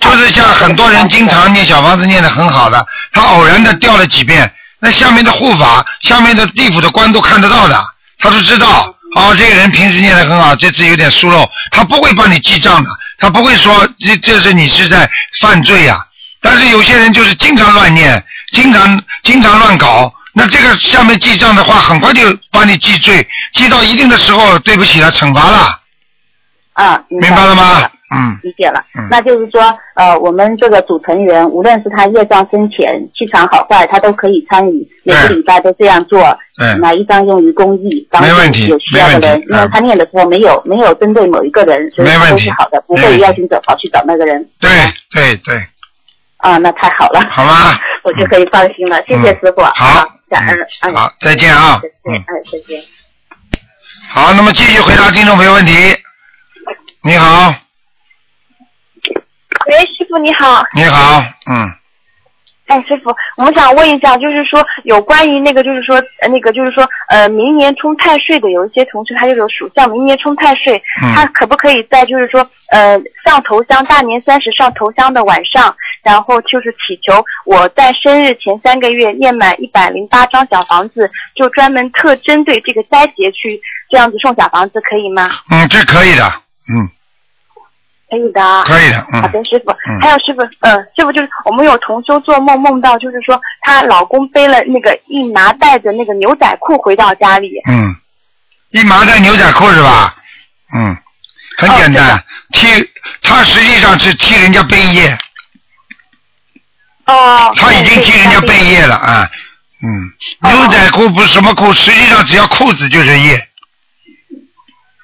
就是像很多人经常念小房子念的很好的，他偶然的掉了几遍，那下面的护法、下面的地府的官都看得到的，他都知道。哦，这个人平时念的很好，这次有点疏漏，他不会帮你记账的，他不会说这这是你是在犯罪呀、但是有些人就是经常乱念，经常经常乱搞，那这个下面记账的话，很快就帮你记罪，记到一定的时候，对不起了，惩罚了，啊，明白了吗？嗯。理解了，嗯。那就是说，呃，我们这个组成员，无论是他业障深浅、气场好坏，他都可以参与，每个礼拜都这样做，对。拿一张用于公益，帮助没问题有需要的人没问题，因为他念的时候没有没有针对某一个人，所以没问题都是好的，不没问题。会邀请者跑去找那个人。对对对，啊，那太好了，好吗？我就可以放心了，谢谢嗯师傅，好感恩，嗯嗯好再见啊再见，嗯哎，再见。好，那么继续回答听众朋友问题。你好，喂，师傅你好。你好，嗯，哎，师傅，我们想问一下，就是说有关于那个，就是说，呃，那个就是说，呃，明年冲太岁的有一些同学，他就是属相，明年冲太岁，嗯他可不可以在就是说，呃，上头香大年三十上头香的晚上，然后就是祈求我在生日前三个月念满一百零八张小房子，就专门特针对这个灾劫去这样子送小房子，可以吗？嗯，这可以的，嗯，可以的啊。可以的，嗯，好的，师傅。嗯还有师傅，嗯、师傅就是我们有同修做梦梦到，就是说她老公背了那个一麻袋的那个牛仔裤回到家里。嗯，一麻袋牛仔裤是吧？嗯，很简单，哦替他实际上是替人家背业，哦。他已经替人家背业了啊，嗯，哦牛仔裤不是什么裤，实际上只要裤子就是业，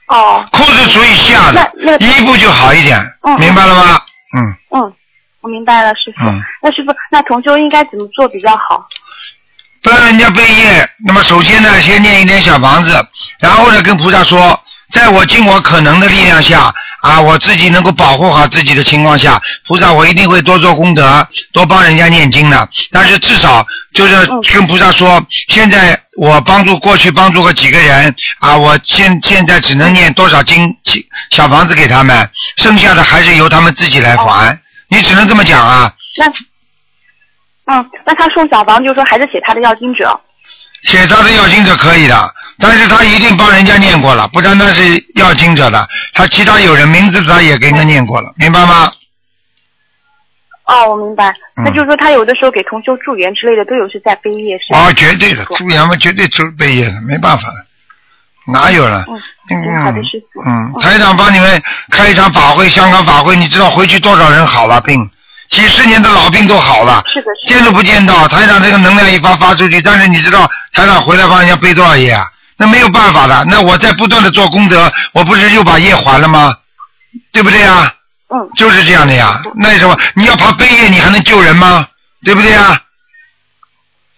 哦，裤子属于下的，衣服就好一点，嗯明白了吗？嗯嗯，我明白了，师傅。嗯。那师傅，那同修应该怎么做比较好？帮人家背业，那么首先呢，先念一点小房子，然后呢，跟菩萨说，在我尽我可能的力量下，啊，我自己能够保护好自己的情况下，菩萨我一定会多做功德，多帮人家念经的。但是至少就是嗯跟菩萨说，现在我帮助过去帮助过几个人啊，我现现在只能念多少经小房子给他们，剩下的还是由他们自己来还。你只能这么讲啊。那，嗯，那他送小房就是说还是写他的要经者。写他的要经者可以的，但是他一定帮人家念过了，不单单是要经者的，他其他有人名字他也给人家念过了，明白吗？哦，我明白。嗯那就是说他有的时候给同修助缘之类的都有是在背业是吧？哦，绝对的，助缘嘛绝对出背业的，没办法的，哪有了？嗯，嗯好的师傅。嗯，台长帮你们开一场法会，香港法会，你知道回去多少人好了病，几十年的老病都好了，是的，是的。见都不见到。台长这个能量一发发出去，但是你知道台长回来帮人家背多少业啊？那没有办法的，那我在不断的做功德，我不是又把业还了吗？对不对啊？嗯，就是这样的呀。那什么，你要怕背业，你还能救人吗？对不对啊？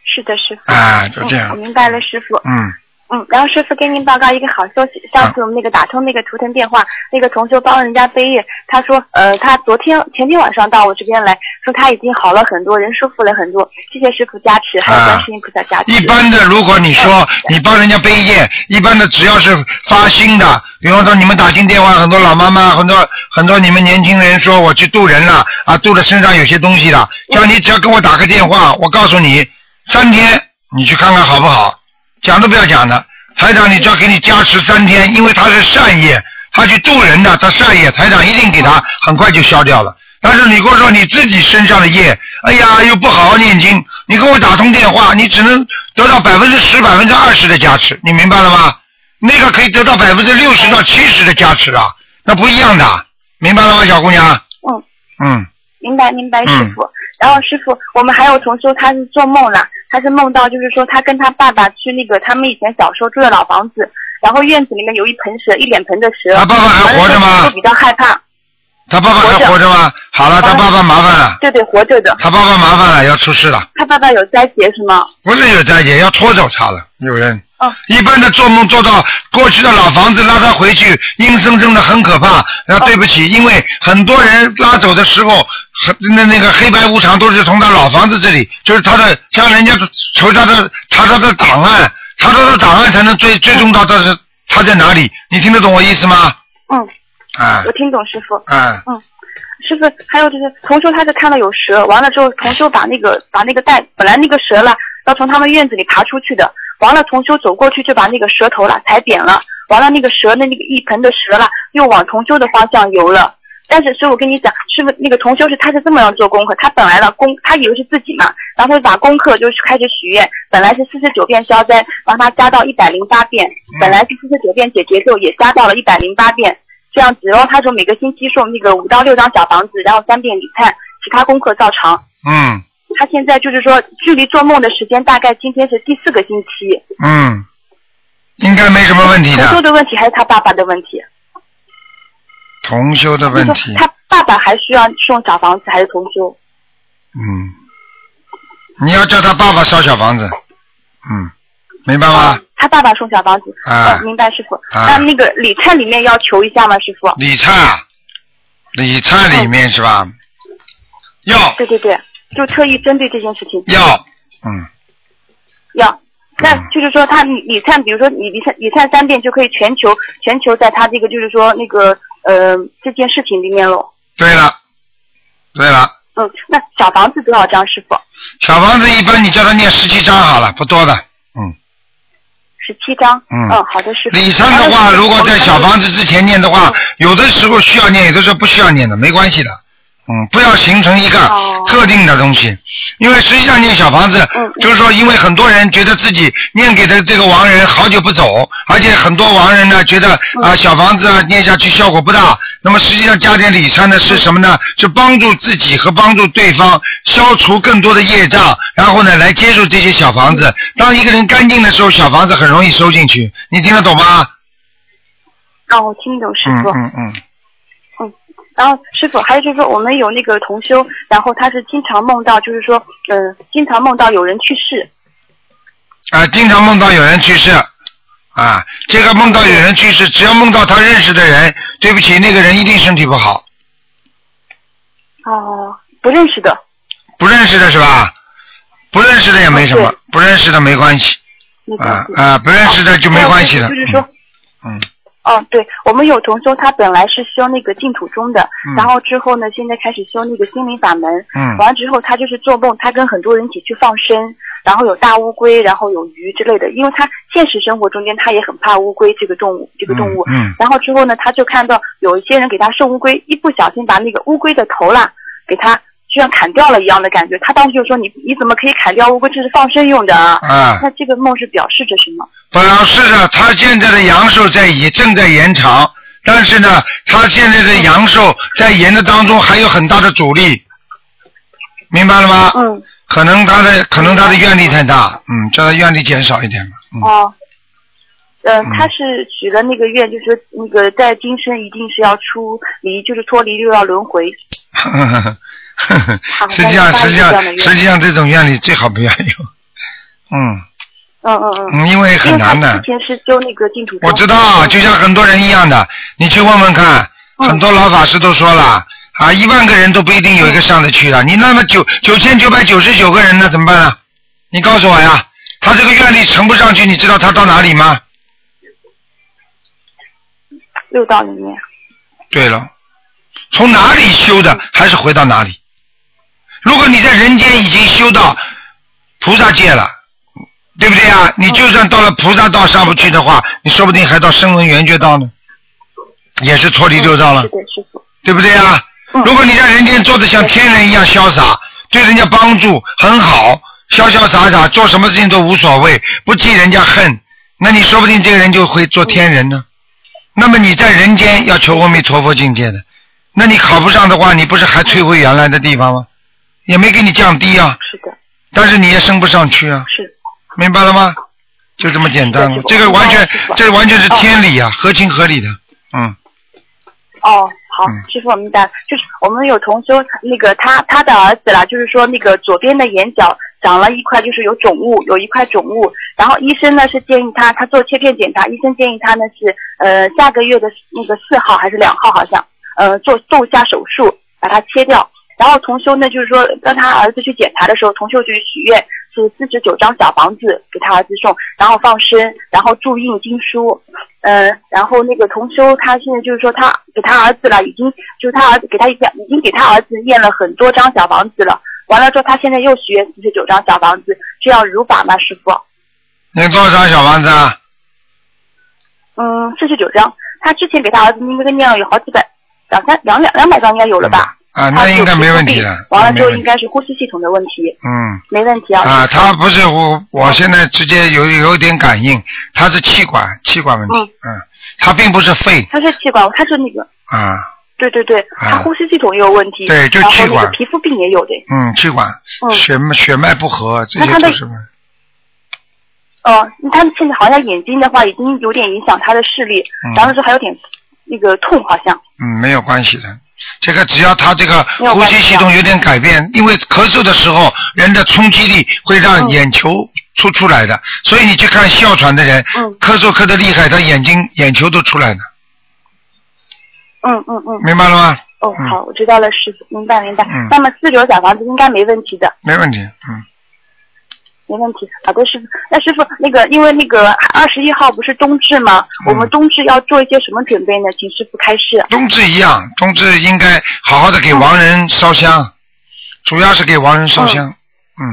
是的，师傅。啊，就这样嗯。我明白了，师傅。嗯，嗯，然后师傅给您报告一个好消息，上次我们那个打通那个图腾电话，那个同学帮人家背业，他说，呃，他昨天前天晚上到我这边来说他已经好了很多，人舒服了很多，谢谢师傅加持，还有观世音菩萨加持。一般的，如果你说你帮人家背业，一般的只要是发心的，比方说你们打进电话，很多老妈妈，很多很多你们年轻人说我去渡人了啊，渡了身上有些东西了，叫你只要跟我打个电话，我告诉你，三天你去看看好不好？讲都不要讲的，台长你只要给你加持三天，因为他是善业，他去渡人的，他善业，台长一定给他很快就消掉了。但是你跟我说你自己身上的业，哎呀，又不好好念经，你跟我打通电话，你只能得到百分之十、百分之二十的加持，你明白了吗？那个可以得到百分之六十到七十的加持啊，那不一样的，明白了吗，小姑娘？嗯嗯，明白明白，嗯师傅。然后师傅，我们还有同修，他是做梦了，他是梦到就是说他跟他爸爸去那个他们以前小时候住的老房子，然后院子里面有一盆蛇，一脸盆的蛇。他爸爸还活着吗完了之后就比较害怕。他爸爸还活着吗？好了，他爸爸麻烦了，对对，活着的。他爸爸麻烦了，要出事了，他爸爸有灾劫是吗？不是有灾劫，要拖走他了，有人。哦一般的做梦做到过去的老房子拉他回去，阴森森的很可怕。然后对不起，因为很多人拉走的时候，很那那个黑白无常都是从他老房子这里，就是他的像人家求他的查他的档案，查他的档案才能追追踪到他是他在哪里。你听得懂我意思吗？嗯，啊我听懂师傅。啊师傅，还有就是同修他是看到有蛇，完了之后同修把那个把那个带，本来那个蛇了要从他们院子里爬出去的，完了同修走过去就把那个蛇头了踩扁了，完了那个蛇的那个一盆的蛇了又往同修的方向游了。但是师傅跟你讲，师傅那个同修是他是这么样做功课，他本来了功他以为是自己嘛，然后他就把功课就是开始许愿，本来是四十九遍消灾，让他加到一百零八遍，本来是四十九遍解节奏也加到了一百零八遍，这样子，然后他说每个星期送那个五到六张小房子，然后三遍礼忏，其他功课照常。嗯他现在就是说，距离做梦的时间大概今天是第四个星期。嗯，应该没什么问题的同修的，问题还是他爸爸的问题？同修的问题。他爸爸还需要送小房子还是同修？嗯，你要叫他爸爸烧小房子，嗯，明白吗哦？他爸爸送小房子。啊哦明白师傅。啊那那个礼忏里面要求一下吗，师傅？理忏啊，理忏里面是吧？要对对对，就特意针对这件事情。要，嗯，要。那嗯就是说，他你你看，比如说你你看你看三遍，就可以全球全球在他这个就是说那个呃这件事情里面喽。对了，对了，嗯，那小房子多少张，师傅？小房子一般你叫他念十七张好了，不多的，嗯。十七张。嗯好的，师傅。礼忏的话，如果在小房子。之前念的话嗯，有的时候需要念，有的时候不需要念的，没关系的。嗯，不要形成一个哦特定的东西，因为实际上念小房子嗯，就是说，因为很多人觉得自己念给的这个亡人好久不走，而且很多亡人呢觉得嗯啊小房子啊念下去效果不大，那么实际上加点礼忏呢是什么呢？是帮助自己和帮助对方消除更多的业障，然后呢来接受这些小房子。当一个人干净的时候，小房子很容易收进去，你听得懂吗？哦，我听懂师嗯傅。嗯嗯。然后师傅还有就是说，我们有那个同修，然后他是经常梦到，就是说，嗯、经常梦到有人去世。啊，经常梦到有人去世，啊，这个梦到有人去世，只要梦到他认识的人，对不起，那个人一定身体不好，哦，不认识的。不认识的是吧？不认识的也没什么哦，不认识的没关系，啊啊，不认识的就没关系了。就是说，嗯，哦，对，我们有同修，他本来是修那个净土宗的，嗯然后之后呢，现在开始修那个心灵法门。嗯完了之后，他就是做梦，他跟很多人一起去放生，然后有大乌龟，然后有鱼之类的。因为他现实生活中间他也很怕乌龟这个动物，这个动物。嗯嗯然后之后呢，他就看到有一些人给他送乌龟，一不小心把那个乌龟的头啦给他就像砍掉了一样的感觉。他当时就说：“你你怎么可以砍掉乌龟？这是放生用的啊！”啊，那这个梦是表示着什么？表示着他现在的阳寿在延正在延长，但是呢，他现在的阳寿在延的当中还有很大的阻力，明白了吗？嗯。可能他的可能他的愿力太大，嗯，叫他愿力减少一点吧，嗯。哦，嗯、嗯他是许了那个愿，就是那个在今生一定是要出离，就是脱离六道轮回。实际上，实际上，实际上这种愿力最好不要有。嗯嗯嗯嗯。嗯，因为很难的是修那个净土。我知道，就像很多人一样的，你去问问看，嗯很多老法师都说了，啊，一万个人都不一定有一个上得去的。你那么九九千九百九十九个人呢，怎么办呢？你告诉我呀，他这个愿力乘不上去，你知道他到哪里吗？六道里面。对了，从哪里修的，还是回到哪里。如果你在人间已经修到菩萨界了，对不对啊？你就算到了菩萨道上不去的话，你说不定还到声闻缘觉道呢，也是脱离六道了。对不对啊？嗯如果你在人间做的像天人一样潇洒，对人家帮助很好，潇潇洒洒，做什么事情都无所谓，不记人家恨，那你说不定这个人就会做天人呢。那么你在人间要求阿弥陀佛境界的，那你考不上的话，你不是还退回原来的地方吗？也没给你降低啊，是的，但是你也升不上去啊，是。明白了吗？就这么简单这个完全这完全是天理啊，合情合理的，嗯。哦，好嗯，师傅，我明白了。就是我们有同修，那个他他的儿子啦，就是说那个左边的眼角长了一块，就是有肿物，有一块肿物。然后医生呢是建议他，他做切片检查，医生建议他呢是呃下个月的那个四号还是两号好像，呃做做一下手术把它切掉。然后同修呢就是说让他儿子去检查的时候，同修就去许愿，是四十九张小房子给他儿子送，然后放生，然后注印经书。嗯，然后那个同修他现在就是说他给他儿子了，已经就是他儿子给他已已经给他儿子念了很多张小房子了。完了之后，他现在又许愿四十九张小房子，这样如法吗，师傅？念多少张小房子啊？嗯，四十九张。他之前给他儿子应该念了有好几百，两三两两两百张应该有了吧？啊，那应该没问题了完了之后应该是呼吸系统的问题，嗯。没问题啊。啊，他不是我，我现在直接有有点感应，他是气管气管问题，嗯嗯，他并不是肺他是气管，他是那个，啊，对对对，啊他呼吸系统也有问题，对就气管那个皮肤病也有的。嗯，气管嗯血脉血脉不和，这些都是问哦，他现在好像眼睛的话已经有点影响他的视力，嗯然后说还有点那个痛，好像。嗯没有关系的。这个只要他这个呼吸系统有点改变，因为咳嗽的时候人的冲击力会让嗯眼球出出来的，所以你去看哮喘的人，嗯咳嗽咳的厉害，他眼睛眼球都出来了，嗯嗯嗯。明白了吗？哦，嗯好，我知道了，师傅，明白明白。嗯那么四九小房子应该没问题的，没问题，嗯。没问题。好的，师傅。那师傅，那个因为那个二十一号不是冬至吗？嗯我们冬至要做一些什么准备呢？请师傅开示。冬至一样，冬至应该好好的给亡人烧香，主要是给亡人烧香，嗯，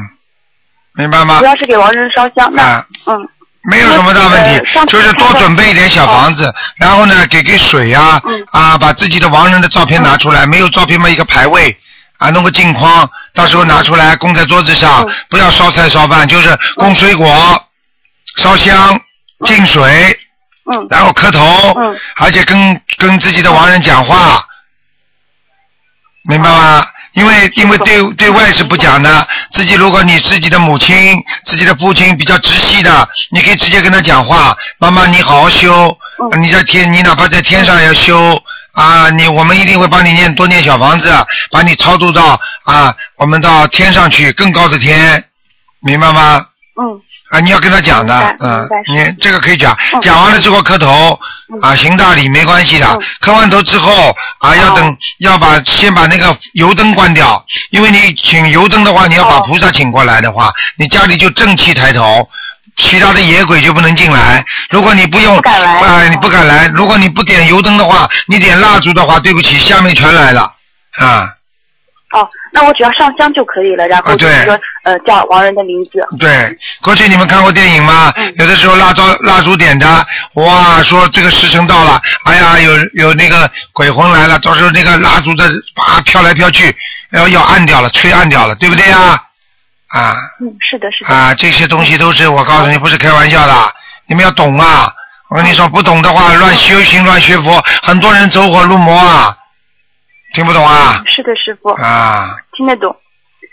明白吗主？要是给亡人烧香。那、啊，嗯没有什么大问题就是多准备一点小房子，然后呢，给给水啊嗯，啊，把自己的亡人的照片拿出来，没有照片嘛，一个牌位。啊，弄个镜框，到时候拿出来供在桌子上，嗯。不要烧菜烧饭，就是供水果、烧香、敬水，嗯。然后磕头，嗯。而且跟跟自己的亡人讲话，明白吗？因为因为对对外是不讲的，自己如果你自己的母亲、自己的父亲比较直系的，你可以直接跟他讲话，妈妈你好好修，嗯。你在天你哪怕在天上也要修啊，你我们一定会帮你念多念小房子，把你超度到啊我们到天上去更高的天，明白吗？嗯。啊，你要跟他讲的嗯，你这个可以讲，嗯。讲完了之后磕头，嗯。啊，行大礼没关系的。嗯，磕完头之后啊，要等哦。要把先把那个油灯关掉，因为你请油灯的话，你要把哦。菩萨请过来的话，你家里就正气抬头。其他的野鬼就不能进来。如果你不用不敢来啊、哦你不敢来。如果你不点油灯的话，你点蜡烛的话，对不起，下面全来了啊。哦，那我只要上香就可以了，然后就是说、呃叫亡人的名字。对，过去你们看过电影吗？嗯有的时候蜡烛蜡烛点着，哇，说这个时辰到了，哎呀，有有那个鬼魂来了，到时候那个蜡烛的啊飘来飘去，要要暗掉了，吹暗掉了，对不对呀？啊嗯，是的，是的。啊，这些东西都是我告诉你，不是开玩笑的，你们要懂啊！我跟你说，不懂的话，乱修行乱学佛，很多人走火入魔啊，听不懂啊？是的，师傅。啊，听得懂。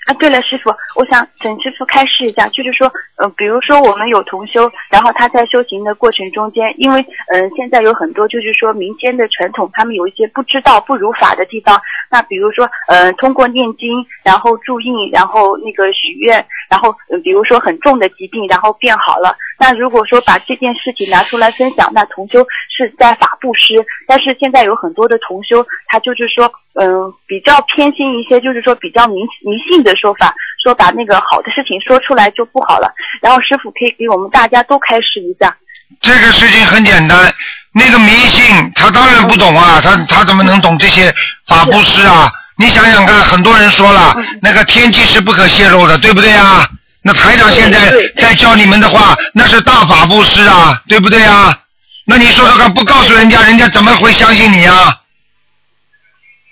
啊，对了，师傅，我想请师傅开示一下，就是说，呃，比如说我们有同修，然后他在修行的过程中间，因为，嗯、呃，现在有很多就是说民间的传统，他们有一些不知道不如法的地方。那比如说，呃，通过念经，然后注印，然后那个许愿，然后，比如说很重的疾病，然后变好了。那如果说把这件事情拿出来分享，那同修是在法布施。但是现在有很多的同修，他就是说，嗯、比较偏心一些，就是说比较迷迷信的说法，说把那个好的事情说出来就不好了。然后师傅可以给我们大家都开示一下。这个事情很简单，那个迷信他当然不懂啊，他他怎么能懂这些法布施啊？你想想看，很多人说了，那个天机是不可泄露的，对不对啊？那台长现在在教你们的话，那是大法布施啊，对不对啊？那你说说看，不告诉人家，人家怎么会相信你啊？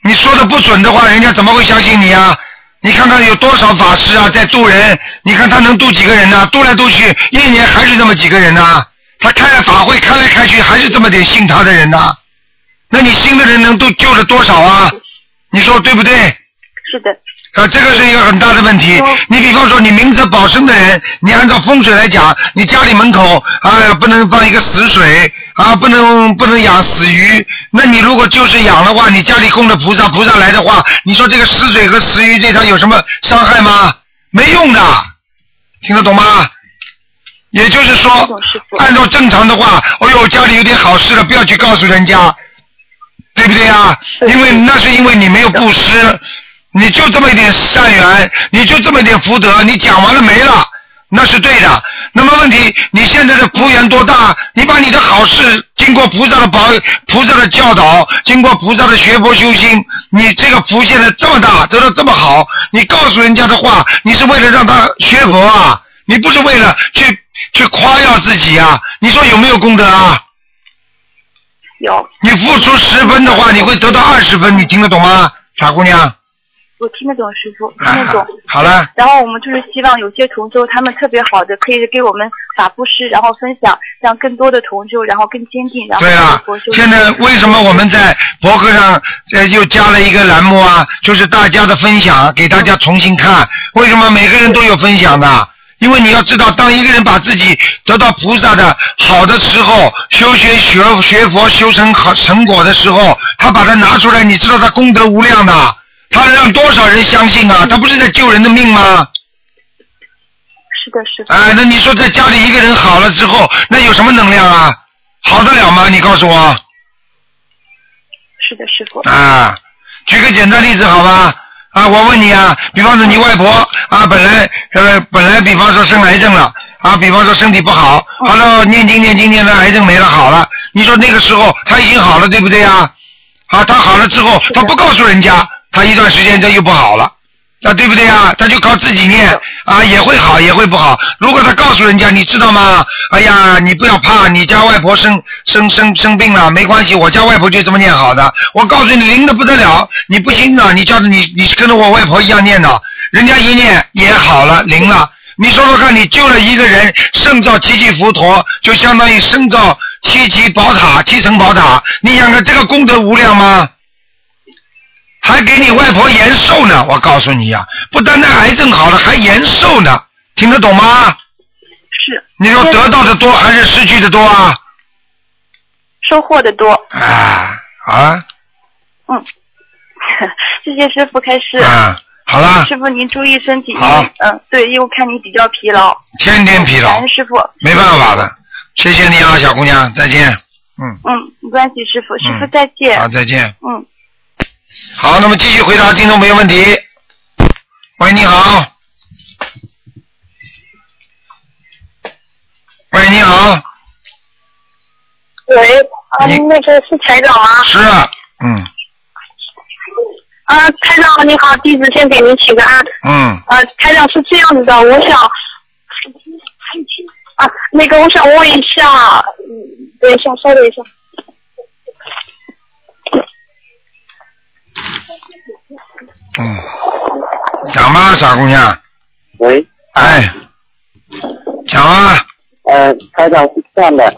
你说的不准的话，人家怎么会相信你啊？你看看有多少法师啊，在渡人，你看他能渡几个人呢、渡来渡去，一年还是这么几个人呢、他开了法会，开来开去，还是这么点信他的人呢、那你信的人能都救了多少啊？你说对不对？是的，啊，这个是一个很大的问题哦。你比方说，你明哲保身的人，你按照风水来讲，你家里门口啊不能放一个死水啊，不能不能养死鱼。那你如果就是养的话，你家里供的菩萨，菩萨来的话，你说这个死水和死鱼对他有什么伤害吗？没用的，听得懂吗？也就是说按照正常的话，哦呦，家里有点好事了，不要去告诉人家，对不对呀？对因为那是因为你没有布施，你就这么一点善缘，你就这么一点福德，你讲完了没了，那是对的。那么问题，你现在的福缘多大？你把你的好事经过菩萨的保、菩萨的教导，经过菩萨的学佛修心，你这个福现在这么大，得到这么好，你告诉人家的话，你是为了让他学佛啊，你不是为了去去夸耀自己啊？你说有没有功德啊？有，你付出十分的话，你会得到二十分，你听得懂吗，傻姑娘？我听得懂师傅，听得懂啊。好了，然后我们就是希望有些同修他们特别好的，可以给我们法布施，然后分享，让更多的同修然后更坚定，然后对啊。，现在为什么我们在博客上呃又加了一个栏目啊？就是大家的分享，给大家重新看。为什么每个人都有分享的？因为你要知道，当一个人把自己得到菩萨的好的时候，修学学学佛修成好成果的时候，他把它拿出来，你知道他功德无量的，他让多少人相信啊？他不是在救人的命吗？是的，是的。哎，那你说在家里一个人好了之后，那有什么能量啊？好得了吗？你告诉我。是的，师傅。啊，举个简单例子好吧？啊，我问你啊，比方说你外婆啊，本来呃本来比方说生癌症了啊，比方说身体不好，好了念经念经念的癌症没了好了，你说那个时候他已经好了对不对呀？啊，他好了之后，他不告诉人家，他一段时间他又不好了。啊，对不对呀？他就靠自己念啊，也会好，也会不好。如果他告诉人家，你知道吗？哎呀，你不要怕，你家外婆生生生生病了，没关系，我家外婆就这么念好的。我告诉你，灵的不得了，你不信的，你叫你，你跟着我外婆一样念的，人家一念也好了，灵了。你说说看，你救了一个人，胜造七级佛陀，就相当于胜造七级宝塔、七层宝塔。你想看这个功德无量吗？还给你外婆延寿呢，我告诉你呀、不单单癌症好了，还延寿呢，听得懂吗？是。你说得到的多还是失去的多啊？收获的多。啊啊嗯。谢谢师傅开示。啊！好了，师傅您注意身体。好嗯，对，因为我看你比较疲劳。天天疲劳师傅。没办法的。谢谢你啊，小姑娘，再见。嗯，嗯，没关系，师傅，师傅嗯再见。好，再见。嗯。好，那么继续回答听众朋友问题。喂，你好。喂，你好，喂，啊，你那个是台长吗？是啊，嗯啊，台长你好，弟子先给您请个安。嗯，啊，台长是这样子的，我想，啊，那个我想问一下，嗯，等一下，稍等一下。嗯，讲吧，傻姑娘，喂，哎，讲啊，呃，台长是这样的，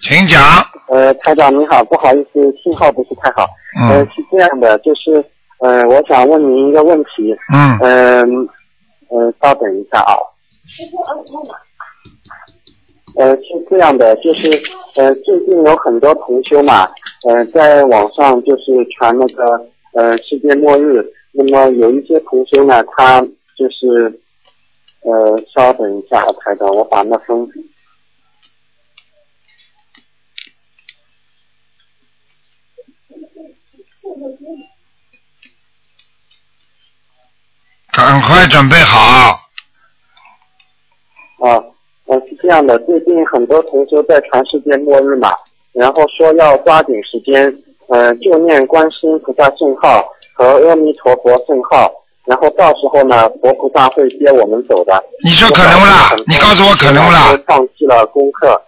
请讲。呃，台长你好，不好意思，信号不是太好。呃，嗯是这样的，就是呃，我想问您一个问题，嗯。嗯呃稍等一下啊。呃，是这样的，就是呃，最近有很多同修嘛，呃，在网上就是传那个呃世界末日，那么有一些同修呢，他就是呃，稍等一下，台长，我把那封。赶快准备好。啊，呃，是这样的，最近很多同学在传世界末日嘛，然后说要抓紧时间，呃，就念观世音菩萨圣号和阿弥陀佛圣号，然后到时候呢，佛菩萨会接我们走的。你说可能不啦？你告诉我可能不啦？放弃了功课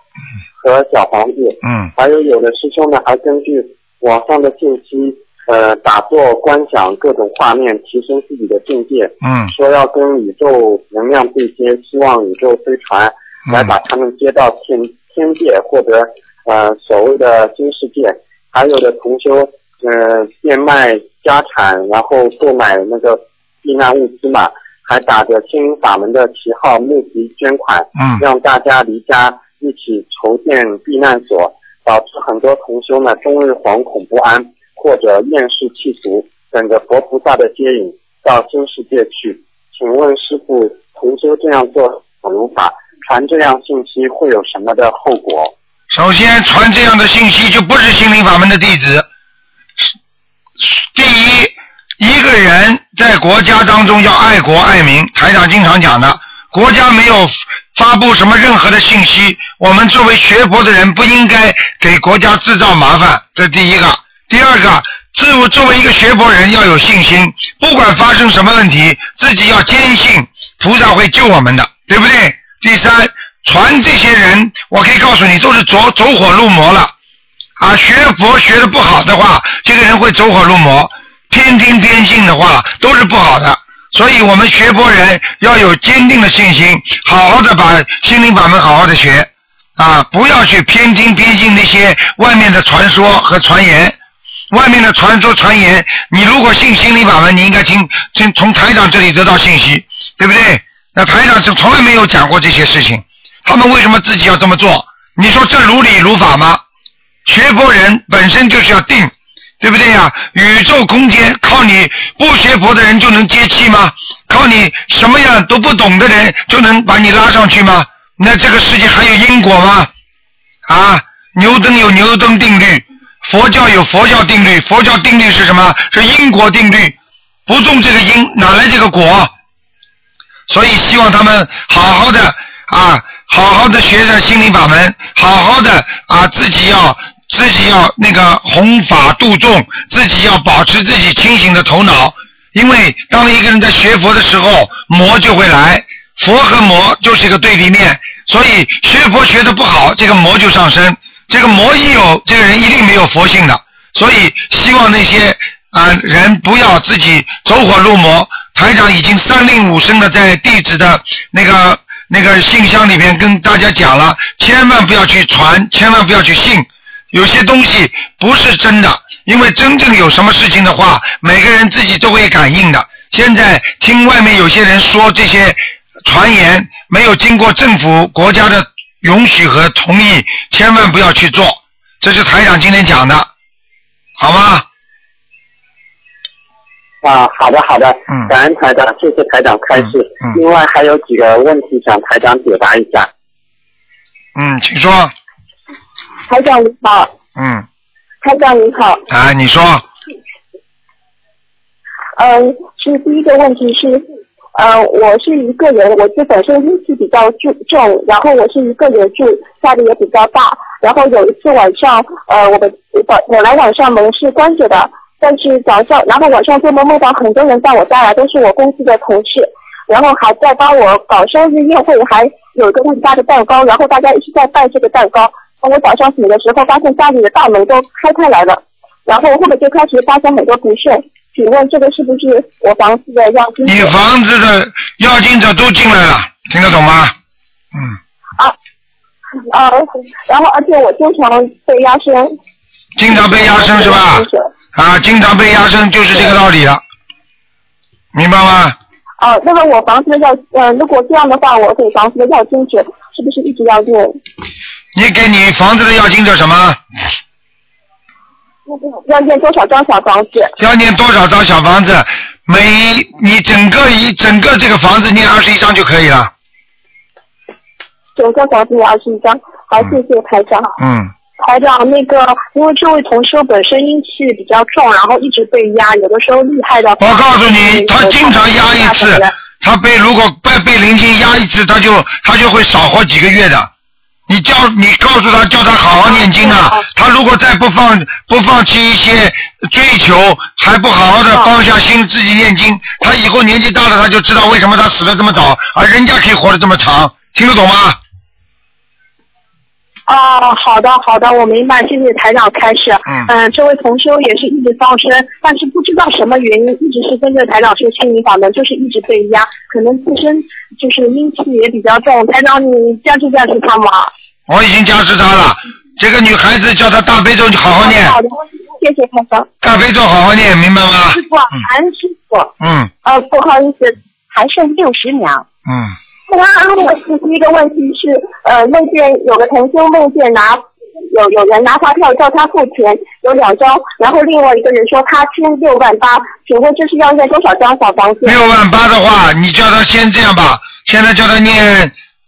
和小房子。嗯。还有有的师兄呢，还根据网上的信息，呃，打坐观想各种画面，提升自己的境界。嗯。说要跟宇宙能量对接，希望宇宙飞船来把他们接到天天界或者呃所谓的新世界。还有的同修，呃，变卖家产，然后购买那个避难物资嘛，还打着心灵法门的旗号募集捐款，嗯让大家离家一起筹建避难所，导致很多同修呢终日惶恐不安，或者厌世弃俗，等着佛菩萨的接引到新世界去。请问师傅，同修这样做如法，传这样信息会有什么的后果？首先传这样的信息就不是心灵法门的弟子。第一，一个人在国家当中要爱国爱民，台长经常讲的，国家没有发布什么任何的信息，我们作为学佛的人不应该给国家制造麻烦，这第一个。第二个，自我作为一个学佛人要有信心，不管发生什么问题，自己要坚信菩萨会救我们的，对不对？第三，传这些人，我可以告诉你，都是走走火入魔了。啊，学佛学的不好的话，这个人会走火入魔；偏听偏信的话，都是不好的。所以我们学佛人要有坚定的信心，好好的把心灵法门好好的学啊，不要去偏听偏信那些外面的传说和传言。外面的传说传言，你如果信心灵法门，你应该听听从台长这里得到信息，对不对？那台长是从来没有讲过这些事情，他们为什么自己要这么做？你说这如理如法吗？学佛人本身就是要定，对不对呀？宇宙空间靠你不学佛的人就能接气吗？靠你什么样都不懂的人就能把你拉上去吗？那这个世界还有因果吗？啊，牛顿有牛顿定律，佛教有佛教定律，佛教定律是什么？是因果定律，不种这个因，哪来这个果？所以希望他们好好的啊，好好的学着心灵法门，好好的啊，自己要自己要那个弘法度众，自己要保持自己清醒的头脑。因为当一个人在学佛的时候，魔就会来，佛和魔就是一个对立面，所以学佛学的不好，这个魔就上升。这个魔一有，这个人一定没有佛性的。所以希望那些啊人不要自己走火入魔。台长已经三令五申的在地址的那个那个信箱里面跟大家讲了，千万不要去传，千万不要去信，有些东西不是真的，因为真正有什么事情的话，每个人自己都会感应的。现在听外面有些人说这些传言没有经过政府国家的允许和同意，千万不要去做。这是台长今天讲的，好吗？啊，好的好的，嗯感恩台长，谢谢台长开示。嗯嗯另外还有几个问题想台长解答一下。嗯，请说。台长你好，嗯，台长你好，啊，你说。嗯，是第一个问题是，呃，我是一个人，我是本身阴气比较重重，然后我是一个人住，家里也比较大，然后有一次晚上，呃，我的本本来晚上门是关着的，但是早上，然后晚上做梦梦到很多人到我家来，都是我公司的同事，然后还在帮我搞生日宴会，还有一个很大的蛋糕，然后大家一直在拜这个蛋糕。当我早上醒的时候，发现家里的大门都开开来了，然后后面就开始发生很多不顺。请问这个是不是我房子的要金？你房子的要金者都进来了，听得懂吗？嗯，啊，然后而且我经常被压身。经常被压身是吧？啊，经常被压身就是这个道理了，明白吗？哦、那么我房子的要，呃，如果这样的话，我给房子的要经者是不是一直要念？你给你房子的要经者什么？要念多少张小房子？要念多少张小房子？每你整个一整个这个房子念二十一张就可以了。整个房子念二十一张。好，谢谢台长。嗯，台长，那个因为这位同修本身阴气比较重，然后一直被压，有的时候厉害的。我告诉你，他经常压一次，他被如果被被灵性压一次，他就他就会少活几个月的。你叫你告诉他，叫他好好念经啊！他如果再不放不放弃一些追求，还不好好的放下心自己念经，他以后年纪大了，他就知道为什么他死的这么早，而人家可以活得这么长，听得懂吗？哦，好的好的，我明白，谢谢台长开始。嗯嗯，这位同修也是一直放生，但是不知道什么原因，一直是跟着台长修心灵法门，就是一直被压，可能自身就是阴气也比较重。台长，你加持加持他吗？我已经加持他了，这个女孩子叫她大悲咒，你好好念，好的，谢谢台长。大悲咒好好念，明白吗？师傅，韩师傅，嗯呃，不好意思，还剩六十秒。嗯，那我第一个问题是，呃，梦见有个同修梦见拿有有人拿发票叫他付钱，有两张，然后另外一个人说他欠六万八，请问这是要念多少张小房子？六万八的话，你叫他先这样吧，现在叫他念，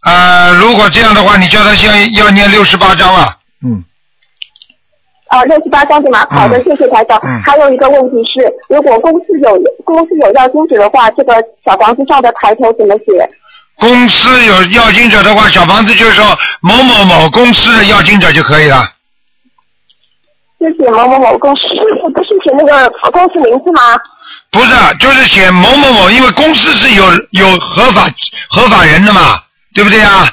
呃，如果这样的话，你叫他先要念六十八张啊，嗯，呃，六十八张对吗？好的，嗯谢谢台长。嗯还有一个问题是，如果公司有公司有要金纸的话，这个小房子上的抬头怎么写？公司有要经者的话，小房子就是说某某某公司的要经者就可以了。就写某某某公司，不是写那个公司名字吗？不是，就是写某某某，因为公司是有有合法合法人的嘛，对不对啊？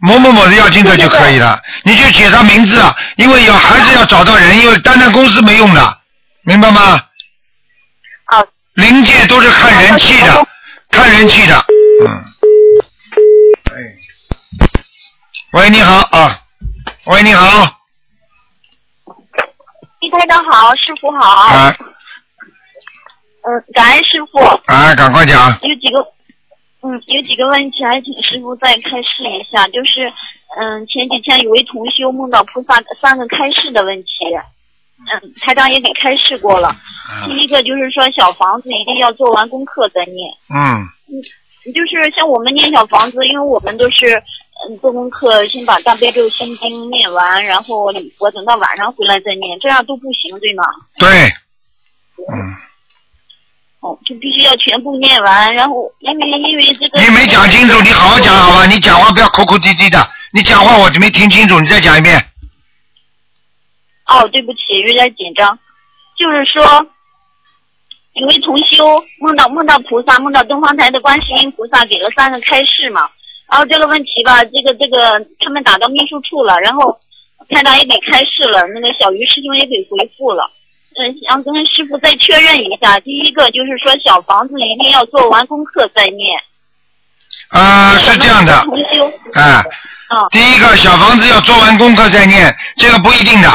某某某的要经者就可以了，你就写他名字，啊，因为有还是要找到人，因为单单公司没用的，明白吗？啊。灵界都是看人气的，看人气的，嗯。哎，喂，你好啊，喂，你好，一台长好，师傅好。啊嗯，感恩师傅。啊，赶快讲，有几个，嗯，有几个问题还请师傅再开示一下。就是，嗯，前几天有位同修梦到菩萨三个开示的问题，嗯，台长也给开示过了。第一个就是说小房子一定要做完功课再念，嗯就是像我们念小房子，因为我们都是嗯做功课，先把大悲咒心经念完，然后我等到晚上回来再念，这样都不行，对吗？对，嗯。哦，就必须要全部念完，然后因为因为这个你没讲清楚，你好好讲好吧？你讲话不要口口滴滴的，你讲话我就没听清楚，你再讲一遍。哦，对不起，有点紧张。就是说，有位同修梦到梦到菩萨，梦到东方台的观世音菩萨给了三个开示嘛。然后这个问题吧，这个这个他们打到秘书处了，然后台长也给开示了，那个小鱼师兄也给回复了。嗯，想跟师傅再确认一下，第一个就是说小房子一定要做完功课再念。啊、是这样的，重修，哎、嗯，第一个小房子要做完功课再念，这个不一定的。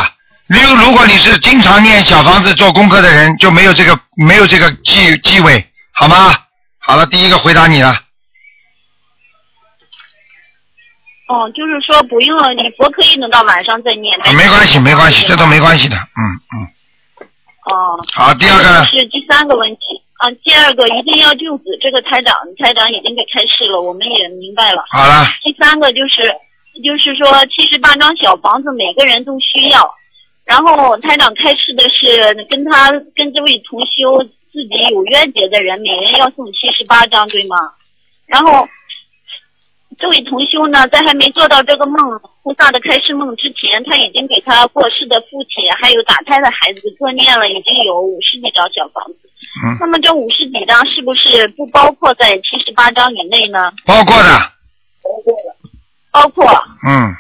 如如果你是经常念小房子做功课的人，就没有这个没有这个忌忌讳，好吗？好了，第一个回答你了。哦，就是说不用了，你佛可以等到晚上再念。啊没关系，没关系，这都没关系的。嗯嗯。哦。好，第二个呢？是第三个问题啊，第二个一定要救子，这个台长台长已经给开示了，我们也明白了。好了。第三个就是就是说七十八张小房子每个人都需要，然后台长开示的是跟他跟这位同修自己有冤结的人，每人要送七十八张，对吗？然后。这位同修呢，在还没做到这个梦菩萨的开示梦之前，他已经给他过世的父亲还有打胎的孩子各念了已经有五十几张小房子。嗯。那么这五十几张是不是不包括在七十八张以内呢？包括的。包括。包括嗯。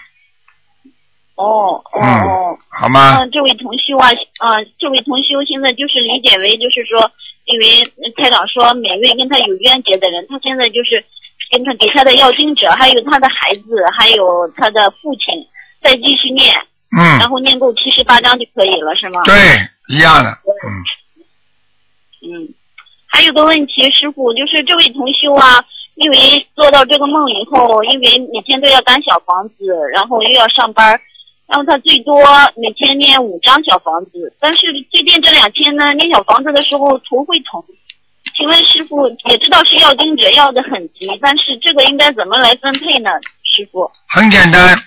哦哦哦。好吗？嗯，这位同修啊，嗯、这位同修现在就是理解为就是说，因为台长说每位跟他有冤结的人，他现在就是。跟他给他的要经者，还有他的孩子，还有他的父亲，再继续念，嗯，然后念够七十八章就可以了，是吗？对，一样的，嗯。嗯，还有个问题，师傅，就是这位同修啊，因为做到这个梦以后，因为每天都要赶小房子，然后又要上班，然后他最多每天念五张小房子，但是最近这两天呢，念小房子的时候头会疼。请问师傅也知道是要经者要的很急，但是这个应该怎么来分配呢？师傅？很简单，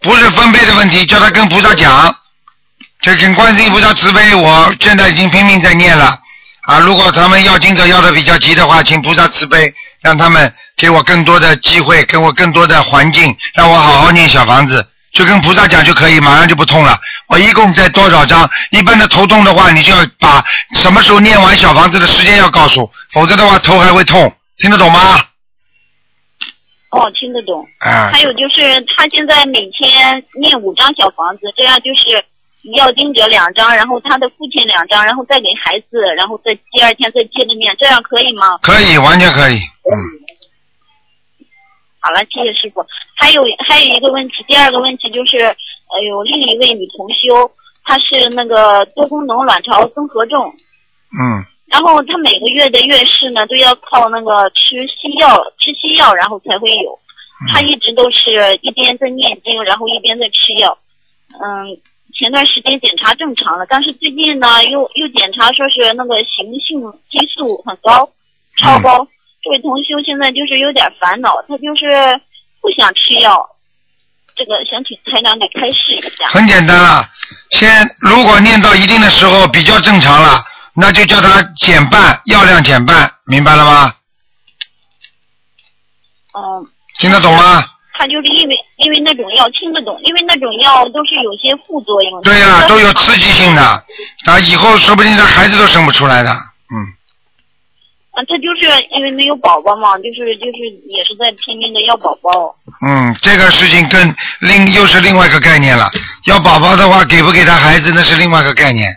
不是分配的问题，叫他跟菩萨讲，就跟观世音菩萨慈悲。我现在已经拼命在念了啊！如果他们要经者要的比较急的话，请菩萨慈悲，让他们给我更多的机会，给我更多的环境，让我好好念小房子，就跟菩萨讲就可以，马上就不痛了。我一共在多少张？一般的头痛的话，你就要把什么时候念完小房子的时间要告诉，否则的话头还会痛，听得懂吗？哦，听得懂。啊还有就是他现在每天念五张小房子，这样就是要盯着两张，然后他的父亲两张，然后再给孩子，然后再第二天再接着念，这样可以吗？可以，完全可以。嗯，好了，谢谢师傅。还有还有一个问题，第二个问题就是，呃，有另一位女同修，她是那个多功能卵巢综合症，嗯，然后她每个月的月事呢都要靠那个吃西药，吃西药然后才会有。她一直都是一边在念经，然后一边在吃药。嗯，前段时间检查正常了，但是最近呢又又检查说是那个雄性激素很高，超高。这位同修现在就是有点烦恼，他就是不想吃药，这个想请台长给开示一下。很简单了。先如果念到一定的时候比较正常了，那就叫他减半，药量减半，明白了吗？嗯，听得懂吗？他就是因为因为那种药听得懂，因为那种药都是有些副作用的。对呀、都有刺激性的，啊，以后说不定这孩子都生不出来的。啊，他就是因为没有宝宝嘛，就是就是也是在拼命的要宝宝。嗯，这个事情跟另又是另外一个概念了。要宝宝的话，给不给他孩子那是另外一个概念。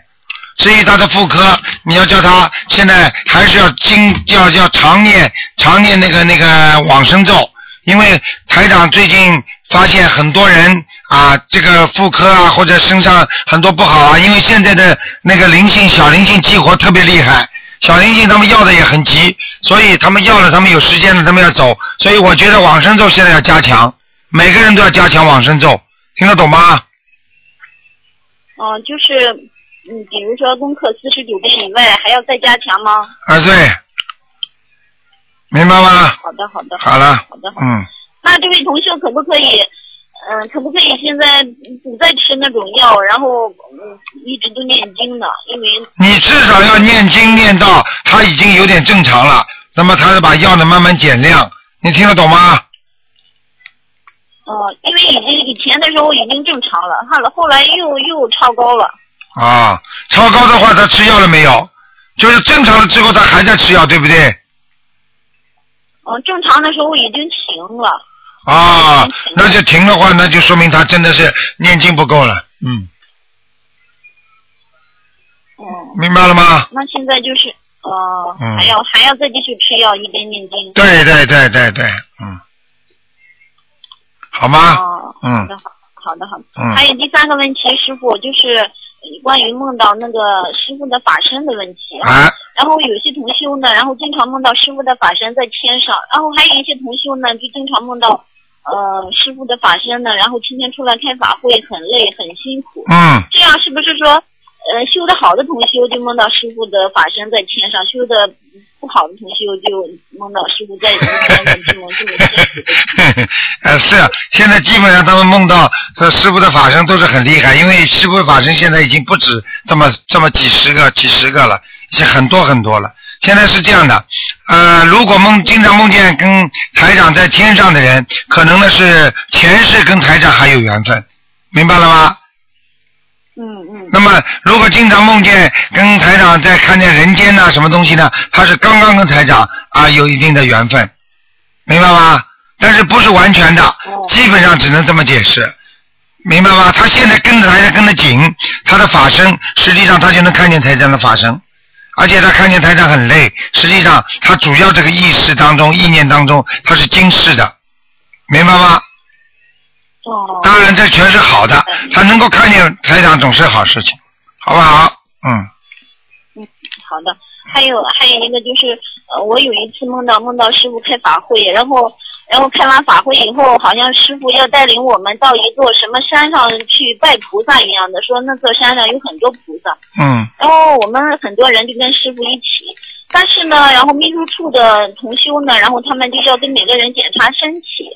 至于他的妇科，你要叫他现在还是要经要要常念常念那个那个往生咒，因为台长最近发现很多人啊，这个妇科啊或者身上很多不好啊，因为现在的那个灵性小灵性激活特别厉害，小灵性他们要的也很急，所以他们要了，他们有时间了，他们要走，所以我觉得往生咒现在要加强，每个人都要加强往生咒，听得懂吗？嗯、就是嗯，比如说功课四十九遍以外，还要再加强吗？啊，对，明白吗？好的，好的。好了好的。嗯，那这位同学可不可以，嗯、可不可以现在不再吃那种药，然后嗯一直都念经呢？因为你至少要念经念到他已经有点正常了，那么他就把药呢慢慢减量，你听得懂吗？呃，因为已经以前的时候已经正常了，后来后来又又超高了。啊，超高的话他吃药了没有？就是正常了之后他还在吃药，对不对？嗯、正常的时候已经停了。啊，那就停的话，那就说明他真的是念经不够了，嗯，嗯，明白了吗？那现在就是呃，嗯还要还要再继续吃药，一边念经。对对对对对，嗯，好吗？哦，嗯好的，好好的，好的。嗯还有第三个问题，师傅就是呃关于梦到那个师傅的法身的问题。啊，然后有些同修呢，然后经常梦到师傅的法身在天上，然后还有一些同修呢，就经常梦到呃师傅的法身呢，然后天天出来开法会，很累很辛苦。嗯，这样是不是说，呃，修的好的同修就梦到师傅的法身在天上，修的不好的同修就梦到师傅在人间的这种这种辛苦的？呃，是，现在基本上他们梦到这师傅的法身都是很厉害，因为师傅法身现在已经不止这么这么几十个、几十个了，已经很多很多了。现在是这样的，呃，如果梦经常梦见跟台长在天上的人，可能呢是前世跟台长还有缘分，明白了吗？嗯嗯那么，如果经常梦见跟台长在看见人间呐、什么东西呢？他是刚刚跟台长啊有一定的缘分，明白吗？但是不是完全的，基本上只能这么解释，明白吗？他现在跟着台长跟得紧，他的法身实际上他就能看见台长的法身，而且他看见台长很累，实际上他主要这个意识当中、意念当中他是惊世的，明白吗？哦。当然，这全是好的，他能够看见台长总是好事情，好不好？嗯，嗯，好的。还有还有一个就是，呃，我有一次梦到梦到师傅开法会，然后然后开完法会以后，好像师傅要带领我们到一座什么山上去拜菩萨一样的，说那座山上有很多菩萨，嗯。然后我们很多人就跟师傅一起，但是呢，然后秘书处的同修呢，然后他们就要跟每个人检查身体，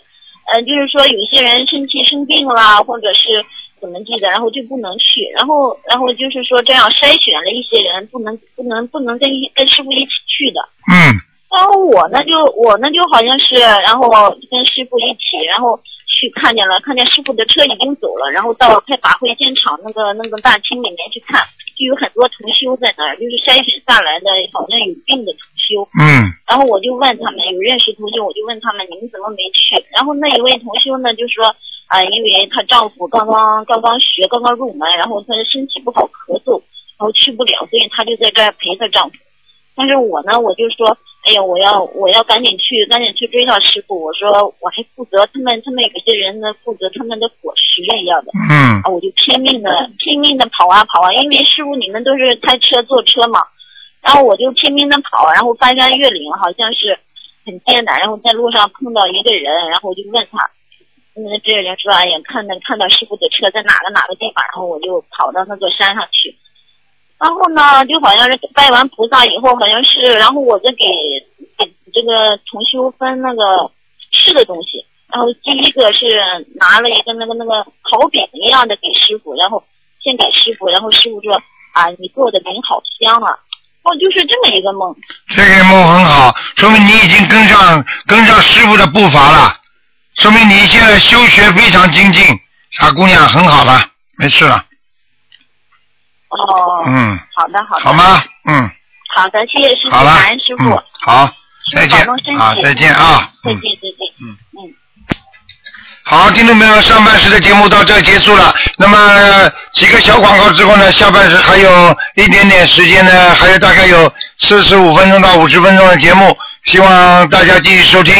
呃，就是说有些人身体生病啦，或者是怎么地的，然后就不能去，然后然后就是说这样筛选了一些人，不能不能不能跟一跟师傅一起去的。嗯然后我呢就我呢就好像是，然后跟师傅一起，然后去看见了，看见师傅的车已经走了，然后到开法会现场那个那个大厅里面去看，就有很多同修在那儿，就是筛选下来的，好像有病的同修。嗯然后我就问他们，有认识同修，我就问他们你们怎么没去？然后那一位同修呢，就说啊、因为她丈夫刚刚刚刚学，刚刚入门，然后她的身体不好咳嗽，然后去不了，所以她就在这儿陪她丈夫。但是我呢，我就说，哎呀，我要我要赶紧去，赶紧去追到师傅。我说我还负责他们他们有些人呢负责他们的伙食一样的。嗯啊，我就拼命的拼命的跑啊跑啊，因为师傅你们都是开车坐车嘛，然后我就拼命的跑，然后翻山越岭，好像是很艰难，然后在路上碰到一个人，然后我就问他，嗯，这个人说，哎呀，看到看到师傅的车在哪个哪个地方，然后我就跑到那座山上去，然后呢，就好像是拜完菩萨以后，好像是，然后我再给给这个同修分那个吃的东西，然后第一个是拿了一个那个那个烤饼一样的给师傅，然后先给师傅，然后师傅说啊，你做的饼好香啊，哦，就是这么一个梦。这个梦很好，说明你已经跟上跟上师傅的步伐了，说明你现在修学非常精进，傻姑娘很好了，没事了，哦，嗯，好的好的，好吗？嗯，好的，谢谢师傅，感恩师，傅，嗯，好，再见傅保重身体，啊，再见啊，嗯再见。再见，嗯嗯。好，听众朋友们，上半时的节目到这结束了。那么呃几个小广告之后呢，下半时还有一点点时间呢，还有大概有四十五分钟到五十分钟的节目，希望大家继续收听。